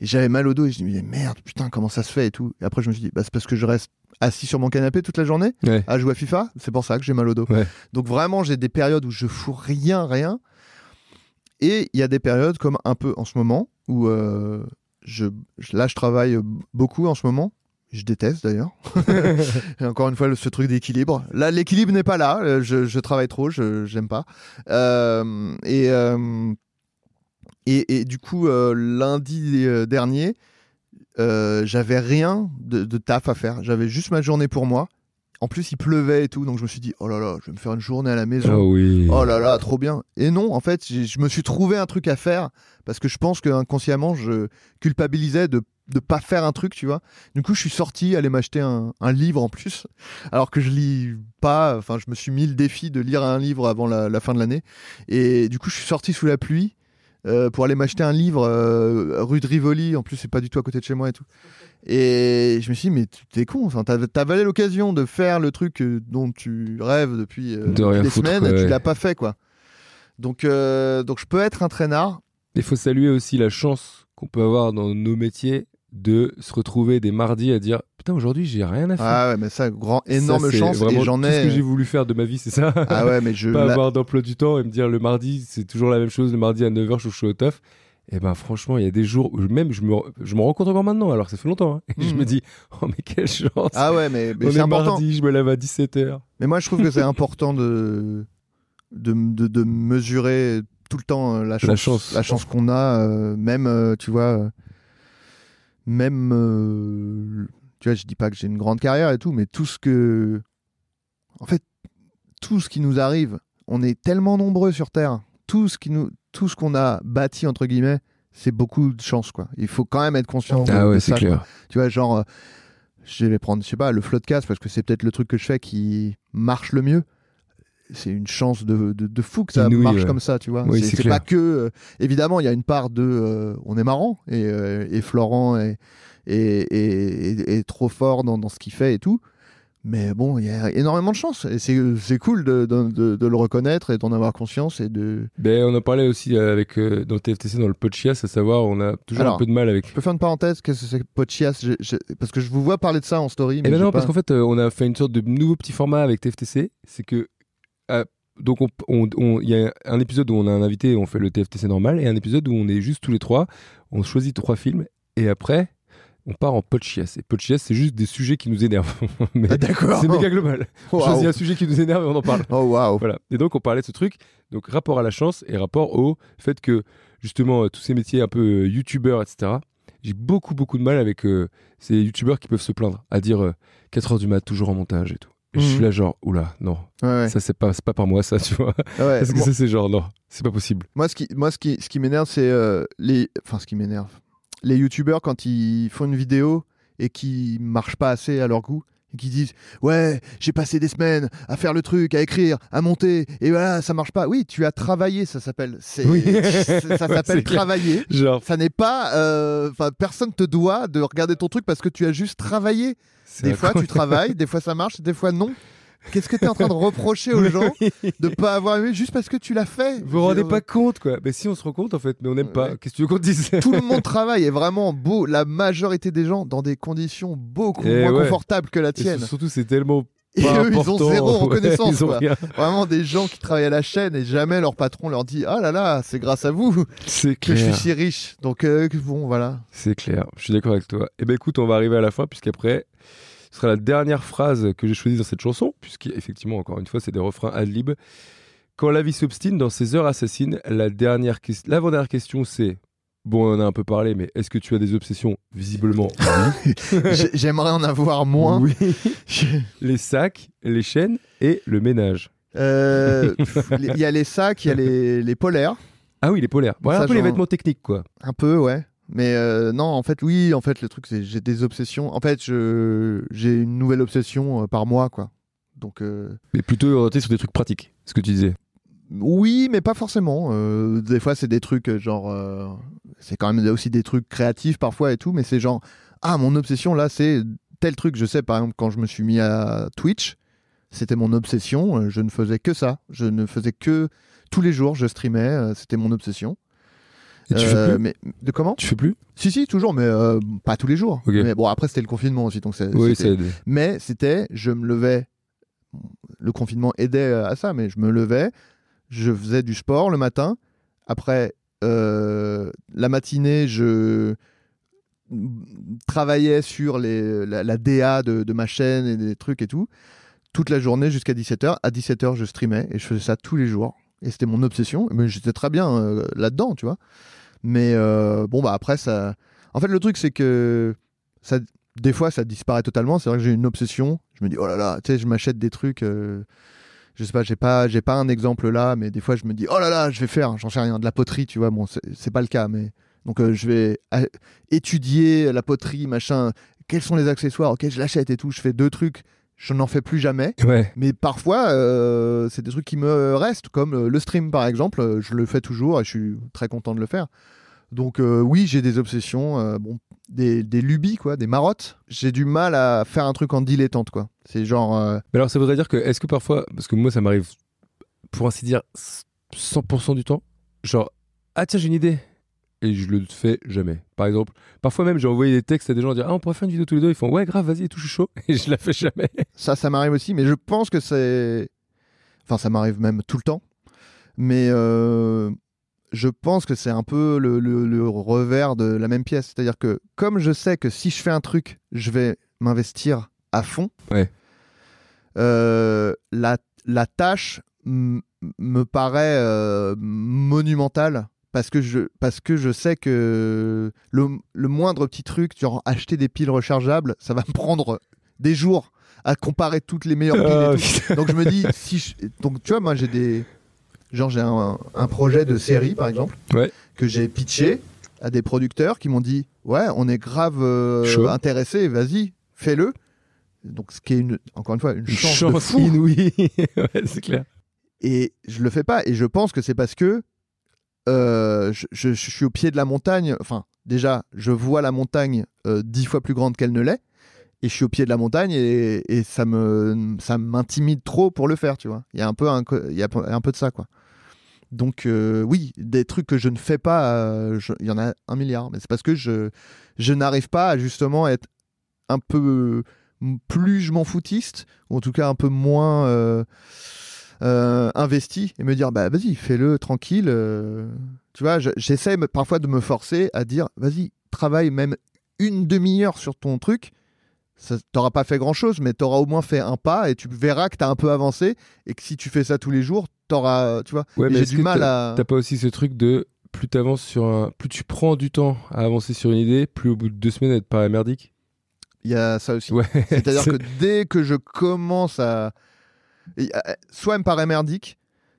Et j'avais mal au dos et je me disais, merde, putain, comment ça se fait et tout. Et après, je me suis dit, bah, c'est parce que je reste assis sur mon canapé toute la journée Ouais. à jouer à FIFA. C'est pour ça que j'ai mal au dos. Ouais. Donc vraiment, j'ai des périodes où je fous rien, rien. Et il y a des périodes comme un peu en ce moment où euh, je, là, je travaille beaucoup en ce moment. Je déteste d'ailleurs. Encore une fois, ce truc d'équilibre. Là, l'équilibre n'est pas là. Euh, Je, je travaille trop, je j'aime pas. Euh, et, euh, et, et du coup, euh, lundi dernier, j'avais rien de, de taf à faire. J'avais juste ma journée pour moi. En plus, il pleuvait et tout, donc je me suis dit, oh là là, je vais me faire une journée à la maison. Ah oui. Oh là là, trop bien. Et non, en fait, je me suis trouvé un truc à faire parce que je pense que inconsciemment, je culpabilisais de de pas faire un truc, tu vois. Du coup, je suis sorti, aller m'acheter un, un livre en plus, alors que je lis pas. Enfin, je me suis mis le défi de lire un livre avant la, la fin de l'année. Et du coup, je suis sorti sous la pluie euh, pour aller m'acheter un livre euh, rue de Rivoli. En plus, c'est pas du tout à côté de chez moi et tout. Et je me suis dit, mais tu- t'es con. Enfin, l'occasion de faire le truc euh, dont tu rêves depuis euh, De des foutre, semaines. quoi, Tu l'as pas fait, quoi. Donc, donc, je peux être un traînard. Il faut saluer aussi la chance qu'on peut avoir dans nos métiers de se retrouver des mardis à dire putain aujourd'hui j'ai rien à faire. Ah ouais, mais ça, grand, énorme chance. Et j'en tout ce que j'ai ai. voulu faire de ma vie c'est ça. Ah ouais, mais je. pas la- avoir d'emploi du temps et me dire le mardi c'est toujours la même chose le mardi à 9h je suis au taf. Et ben franchement il y a des jours où même je me, je me rends compte encore maintenant alors que ça fait longtemps. hein. Et je Mhm. me dis oh mais quelle chance. Ah ouais, mais, mais On c'est est important. mardi je me lève à 17h. Mais moi, je trouve que c'est important de, de, de, de mesurer tout le temps euh, la chance, La chance. qu'on a, euh, même, euh, tu vois, euh, même, euh, tu vois, je dis pas que j'ai une grande carrière et tout, mais tout ce que, en fait, tout ce qui nous arrive, on est tellement nombreux sur Terre, tout ce qui nous, tout ce qu'on a bâti entre guillemets, c'est beaucoup de chance, quoi. Il faut quand même être conscient. de- Ah de ouais c'est quoi. clair. Tu vois, genre, euh, je vais prendre, je sais pas, le floodcast parce que c'est peut-être le truc que je fais qui marche le mieux. C'est une chance de, de, de fou que ça Inouïe, marche ouais. comme ça, tu vois. Oui, c'est pas que. euh, évidemment, il y a une part de. euh, on est marrant et, euh, et Florent est, est, est- trop fort dans, dans ce qu'il fait et tout. Mais bon, il y a énormément de chance et c'est cool de, de, de- le reconnaître et d'en avoir conscience et de. Ben, on en parlait aussi avec euh, dans TFTC dans le podcast à savoir on a toujours Alors, un peu de mal avec Je peux faire une parenthèse Qu'est-ce que c'est que Podchias? J'ai- j'ai- Parce que je vous vois parler de ça en story. Mais Eh ben j'ai non, pas- parce qu'en fait, euh, on a fait une sorte de nouveau petit format avec TFTC. C'est que. Donc, on- on- on- il y a un épisode où on a un invité, on fait le TFTC normal, et un épisode où on est juste tous les trois, on choisit trois films, et après, on part en podchias. Et podchias, c'est juste des sujets qui nous énervent. Mais Ah, D'accord. c'est méga global. On Waouh. choisit un sujet qui nous énerve et on en parle. Oh waouh. Voilà. Et donc, on parlait de ce truc. Donc, rapport à la chance et rapport au fait que, justement, euh, tous ces métiers un peu euh, youtubeurs, etc., j'ai beaucoup, beaucoup de mal avec euh, ces youtubeurs qui peuvent se plaindre, à dire euh, 4 heures du mat, toujours en montage et tout. Et je Mhm. suis là, genre, oula, non, Ouais, ça, c'est pas, c'est pas par moi, ça, tu vois. Ouais. Parce que c'est genre, non, c'est pas possible. Moi, ce qui, moi, ce qui, ce qui m'énerve, c'est euh, les, enfin, ce qui m'énerve, les youtubeurs quand ils font une vidéo et qui marchent pas assez à leur goût qui disent ouais, j'ai passé des semaines à faire le truc, à écrire, à monter et voilà, ça marche pas. Oui, tu as travaillé, ça s'appelle. C'est, Oui. c'est- ça s'appelle travailler. Genre, Ça n'est pas, euh, personne te doit de regarder ton truc parce que tu as juste travaillé. Des fois, tu travailles, des fois ça marche, des fois non. Qu'est-ce que tu es en train de reprocher aux gens de pas avoir aimé juste parce que tu l'as fait? Vous vous rendez pas compte, quoi. Mais si, on se rend compte, en fait, mais on n'aime pas. Ouais. Qu'est-ce que tu veux qu'on te dise? Tout le monde travaille et vraiment beau la majorité des gens dans des conditions beaucoup Eh moins ouais. confortables que la Et tienne surtout, c'est tellement. et pas eux ils ont important. zéro Ouais, reconnaissance ils ont quoi. rien. vraiment des gens qui travaillent à la chaîne et jamais leur patron leur dit ah là là c'est grâce à vous C'est que je suis clair. si riche donc euh, bon voilà C'est clair, je suis d'accord avec toi. Et ben écoute, on va arriver à la fin, puisqu'après, ce sera la dernière phrase que j'ai choisie dans cette chanson, puisqu'effectivement, encore une fois, c'est des refrains ad lib. Quand la vie s'obstine dans ses heures assassines, la dernière l'avant-dernière question c'est Bon, on en a un peu parlé, mais est-ce que tu as des obsessions? Visiblement, oui. J'aimerais en avoir moins Oui. les sacs, les chaînes et le ménage. Euh, il y a les sacs il y a les, les polaires Ah oui, les polaires. Voilà Ça, un peu les vêtements techniques, quoi. un peu ouais mais euh, non en fait oui en fait le truc c'est j'ai des obsessions en fait j'ai une nouvelle obsession euh, par mois quoi donc euh, Mais plutôt orienté sur des trucs pratiques, ce que tu disais. Oui, mais pas forcément. Euh, des fois, c'est des trucs genre. c'est quand même aussi des trucs créatifs parfois et tout, mais c'est genre ah mon obsession là c'est tel truc. Je sais par exemple quand je me suis mis à Twitch, c'était mon obsession. Je ne faisais que ça. Je ne faisais que tous les jours je streamais. C'était mon obsession. Et tu Euh, fais plus mais de comment Tu fais plus Si si toujours, mais euh, pas tous les jours. Mais bon après c'était le confinement aussi donc c'est- Oui, ça aide. mais c'était, je me levais, le confinement aidait à ça, mais je me levais, je faisais du sport le matin, après euh, la matinée, je travaillais sur les, la, la DA de, de ma chaîne et des trucs et tout, toute la journée jusqu'à 17h. À 17h, je streamais et je faisais ça tous les jours. Et c'était mon obsession, mais j'étais très bien euh, là-dedans, tu vois. Mais euh, bon, bah après, ça. En fait, le truc, c'est que ça, des fois ça disparaît totalement. C'est vrai que j'ai une obsession. Je me dis oh là là tu sais je m'achète des trucs euh, je sais pas j'ai pas j'ai pas un exemple là mais des fois je me dis oh là là je vais faire j'en sais rien de la poterie tu vois. Bon c'est pas le cas mais donc euh, je vais étudier la poterie machin. Quels sont les accessoires? Ok je l'achète et tout je fais deux trucs je n'en fais plus jamais. Ouais. mais parfois euh, c'est des trucs qui me restent comme euh, le stream par exemple. Euh, je le fais toujours et je suis très content de le faire. Donc euh, oui j'ai des obsessions euh, bon des, des lubies quoi des marottes. J'ai du mal à faire un truc en dilettante quoi. C'est genre Mais alors, ça voudrait dire que, est-ce que parfois, parce que moi, ça m'arrive, pour ainsi dire, 100% du temps, genre, ah tiens, j'ai une idée. Et je le fais jamais. Par exemple, parfois même, j'ai envoyé des textes à des gens dire, ah, on pourrait faire une vidéo tous les deux. Ils font, ouais, grave, vas-y, tout, chaud. Et je la fais jamais. ça ça m'arrive aussi mais je pense que c'est enfin ça m'arrive même tout le temps mais euh, je pense que c'est un peu le, le- le revers de la même pièce c'est à dire que comme je sais que si je fais un truc je vais m'investir à fond Ouais. euh, la, la tâche me paraît euh, monumentale parce que je parce que je sais que le, le moindre petit truc genre acheter des piles rechargeables ça va me prendre des jours à comparer toutes les meilleures piles Ah, et tout. donc je me dis si je- donc tu vois moi j'ai des genre j'ai un, un projet de série par exemple Ouais. que j'ai pitché à des producteurs qui m'ont dit ouais on est grave euh, intéressé vas-y fais-le donc ce qui est une encore une fois une chance, de fou inouïe. ouais, c'est clair. et je le fais pas et je pense que c'est parce que euh, je, suis au pied de la montagne. Enfin déjà je vois la montagne euh, dix fois plus grande qu'elle ne l'est. Et je suis au pied de la montagne et, ça me ça m'intimide trop pour le faire tu vois. Il y a un peu de ça quoi. Donc euh, oui des trucs que je ne fais pas il y en a un milliard. Mais c'est parce que je je n'arrive pas à justement être un peu plus je m'en foutiste ou en tout cas un peu moins euh, investi et me dire bah vas-y fais-le tranquille euh. tu vois je- j'essaie parfois de me forcer à dire vas-y travaille même une demi-heure sur ton truc ça t'auras pas fait grand chose mais t'auras au moins fait un pas et tu verras que t'as un peu avancé et que si tu fais ça tous les jours t'auras tu vois Ouais, j'ai du mal à T'as pas aussi ce truc de plus t'avances sur un. Plus tu prends du temps à avancer sur une idée, plus au bout de deux semaines, elle te paraît merdique? il y a ça aussi Ouais. C'est-à-dire C'est- que dès que je commence à. Et, euh, Soit elle me paraît merdique,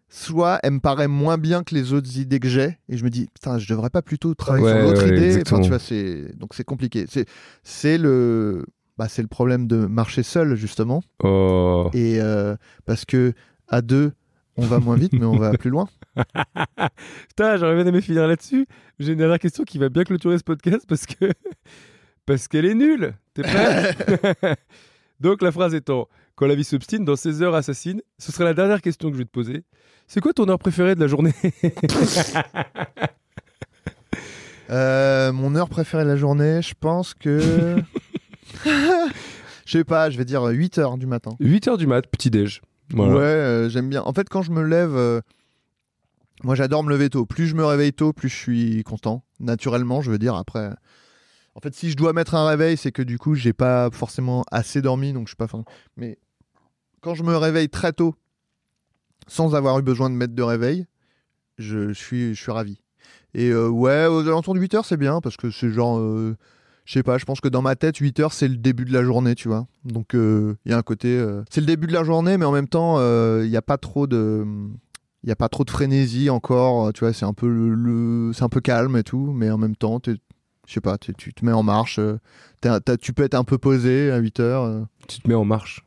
soit elle me paraît moins bien que les autres idées que j'ai, et je me dis, putain, je devrais pas plutôt travailler Ouais, sur l'autre ouais, idée. exactement. Enfin, tu vois, c'est... Donc c'est compliqué. C'est, c'est, le... Bah, c'est le problème de marcher seul, justement. Oh. Et euh, parce que à deux, on va moins vite, mais on va plus loin. Putain, j'aurais bien aimé finir là-dessus. J'ai une dernière question qui va bien clôturer ce podcast parce que. parce qu'elle est nulle. T'es prêt? Donc la phrase étant Quand la vie s'obstine, dans 16 heures assassines, ce serait la dernière question que je vais te poser. C'est quoi ton heure préférée de la journée? Euh, mon heure préférée de la journée, je pense que. Je sais pas, je vais dire 8 heures du matin. 8 heures du mat, petit-déj. Voilà. Ouais, euh, j'aime bien. En fait, quand je me lève, euh, moi j'adore me lever tôt. Plus je me réveille tôt, plus je suis content. Naturellement, je veux dire. Après, en fait, si je dois mettre un réveil, c'est que du coup, j'ai pas forcément assez dormi, donc je suis pas. Mais quand je me réveille très tôt, sans avoir eu besoin de mettre de réveil, je suis, je suis ravi. Et euh, ouais, aux alentours de 8 heures, c'est bien parce que c'est genre. euh, je sais pas, je pense que dans ma tête, 8 heures, c'est le début de la journée, tu vois. Donc, euh, il y a un côté. c'est le début de la journée, mais en même temps, il n'y a pas trop de. Il a pas trop de frénésie encore, tu vois, c'est un peu le, c'est un peu calme et tout, mais en même temps, je sais pas, tu te mets en marche, tu peux être un peu posé à 8 heures, Tu te mets en marche.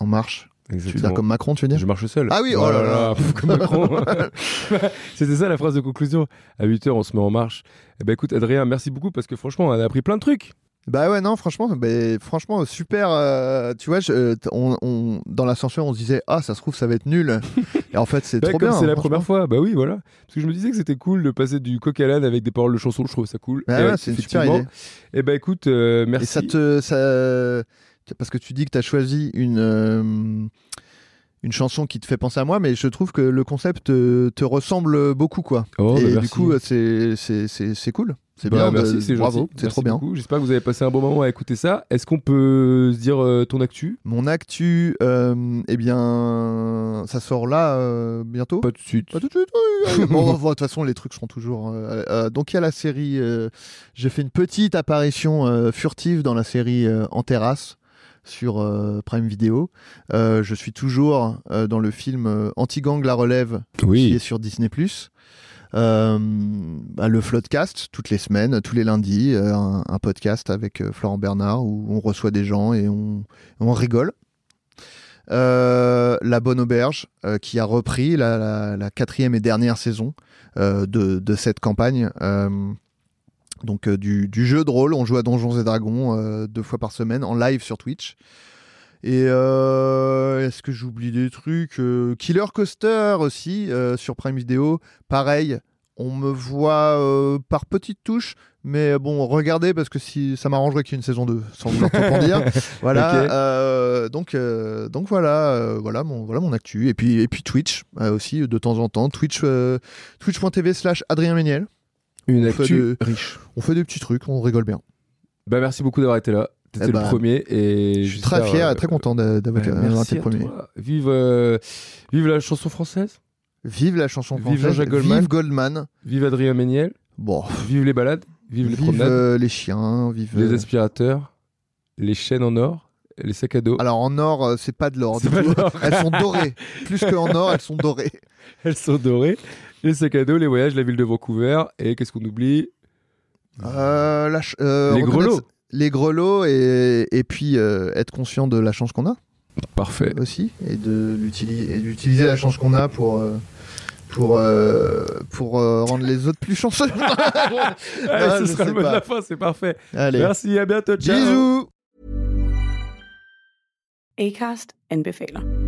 En marche. Tu veux Exactement. dire comme Macron, tu veux dire Je marche seul. Ah oui, oh là là. comme Macron. C'était ça la phrase de conclusion. À 8h, on se met en marche. Eh ben écoute, Adrien, merci beaucoup parce que franchement, on a appris plein de trucs. Bah ouais, non, franchement, bah, franchement super. euh, tu vois, je- euh, on, on- dans l'ascenseur, on se disait, ah, ça se trouve, ça va être nul. Et en fait, c'est Bah, trop bien. c'est la première fois, bah oui, voilà. Parce que je me disais que c'était cool de passer du coq à l'âne avec des paroles de chansons, je trouve ça cool. Bah Et, ouais, c'est une super idée. Et bah écoute, euh, merci. Et ça te. Ça... Parce que tu dis que tu as choisi une. euh, Une chanson qui te fait penser à moi, mais je trouve que le concept te, te ressemble beaucoup, quoi. Oh, bah, et du merci. coup, c'est cool. C'est Bah, bien. merci, c'est bravo, c'est trop bien. J'espère que vous avez passé un bon moment à écouter ça. Est-ce qu'on peut se dire euh, ton actu? Mon actu, euh, eh bien, ça sort là euh, bientôt. Pas tout de suite. Pas tout de suite. oui. Bon, de toute façon, les trucs seront toujours. euh, euh, donc, il y a la série. euh, J'ai fait une petite apparition euh, furtive dans la série euh, En terrasse sur euh, Prime Video. Euh, je suis toujours euh, dans le film Anti-gang la relève qui est sur Disney+. Bah, le Floodcast, toutes les semaines, tous les lundis, un, un podcast avec Florent Bernard où on reçoit des gens et on, on rigole. La Bonne Auberge, qui a repris la, la- la quatrième et dernière saison de, de cette campagne. Donc euh, du, du jeu de rôle, on joue à Donjons et Dragons euh, deux fois par semaine en live sur Twitch. Et euh, est-ce que j'oublie des trucs Euh, Killer Coaster aussi euh, sur Prime Video. Pareil, on me voit par petites touches, mais bon, regardez parce que si ça m'arrangerait qu'il y ait une saison 2, sans vouloir trop en dire. Voilà. Donc, donc voilà, voilà mon voilà mon actu. Et puis et puis Twitch aussi de temps en temps. Twitch euh, twitch.tv slash Adrien Méniel. Une On fait actu de- riche. On fait des petits trucs, on rigole bien. Bah merci beaucoup d'avoir été là. T'étais Eh le bah, premier et Je suis très fier euh, et très content d'a- d'avoir été à premier. toi. Vive, euh, vive la chanson française. Vive la chanson Vive française. Jean-Jacques Goldman. Vive Goldman. Vive Adrien Méniel. Bon, Vive les balades. Vive les vive promenades. euh, les chiens, vive. Les euh, aspirateurs. Les chaînes en or. Les sacs à dos. Alors en or, c'est pas de l'or. Elles sont dorées. Plus qu'en or, elles sont dorées. Elles sont dorées. Les sacs à dos, les voyages, la ville de Vancouver. Et qu'est-ce qu'on oublie? Euh, la euh, Les grelots. Les grelots et, et puis euh, être conscient de la chance qu'on a Parfait. aussi et d'utiliser la chance qu'on a pour euh, pour euh, pour euh, rendre les autres plus chanceux. Allez, ce sera le mot de la fin, c'est parfait. Allez, Merci, à bientôt. Ciao. bisous. Acast anbefaler.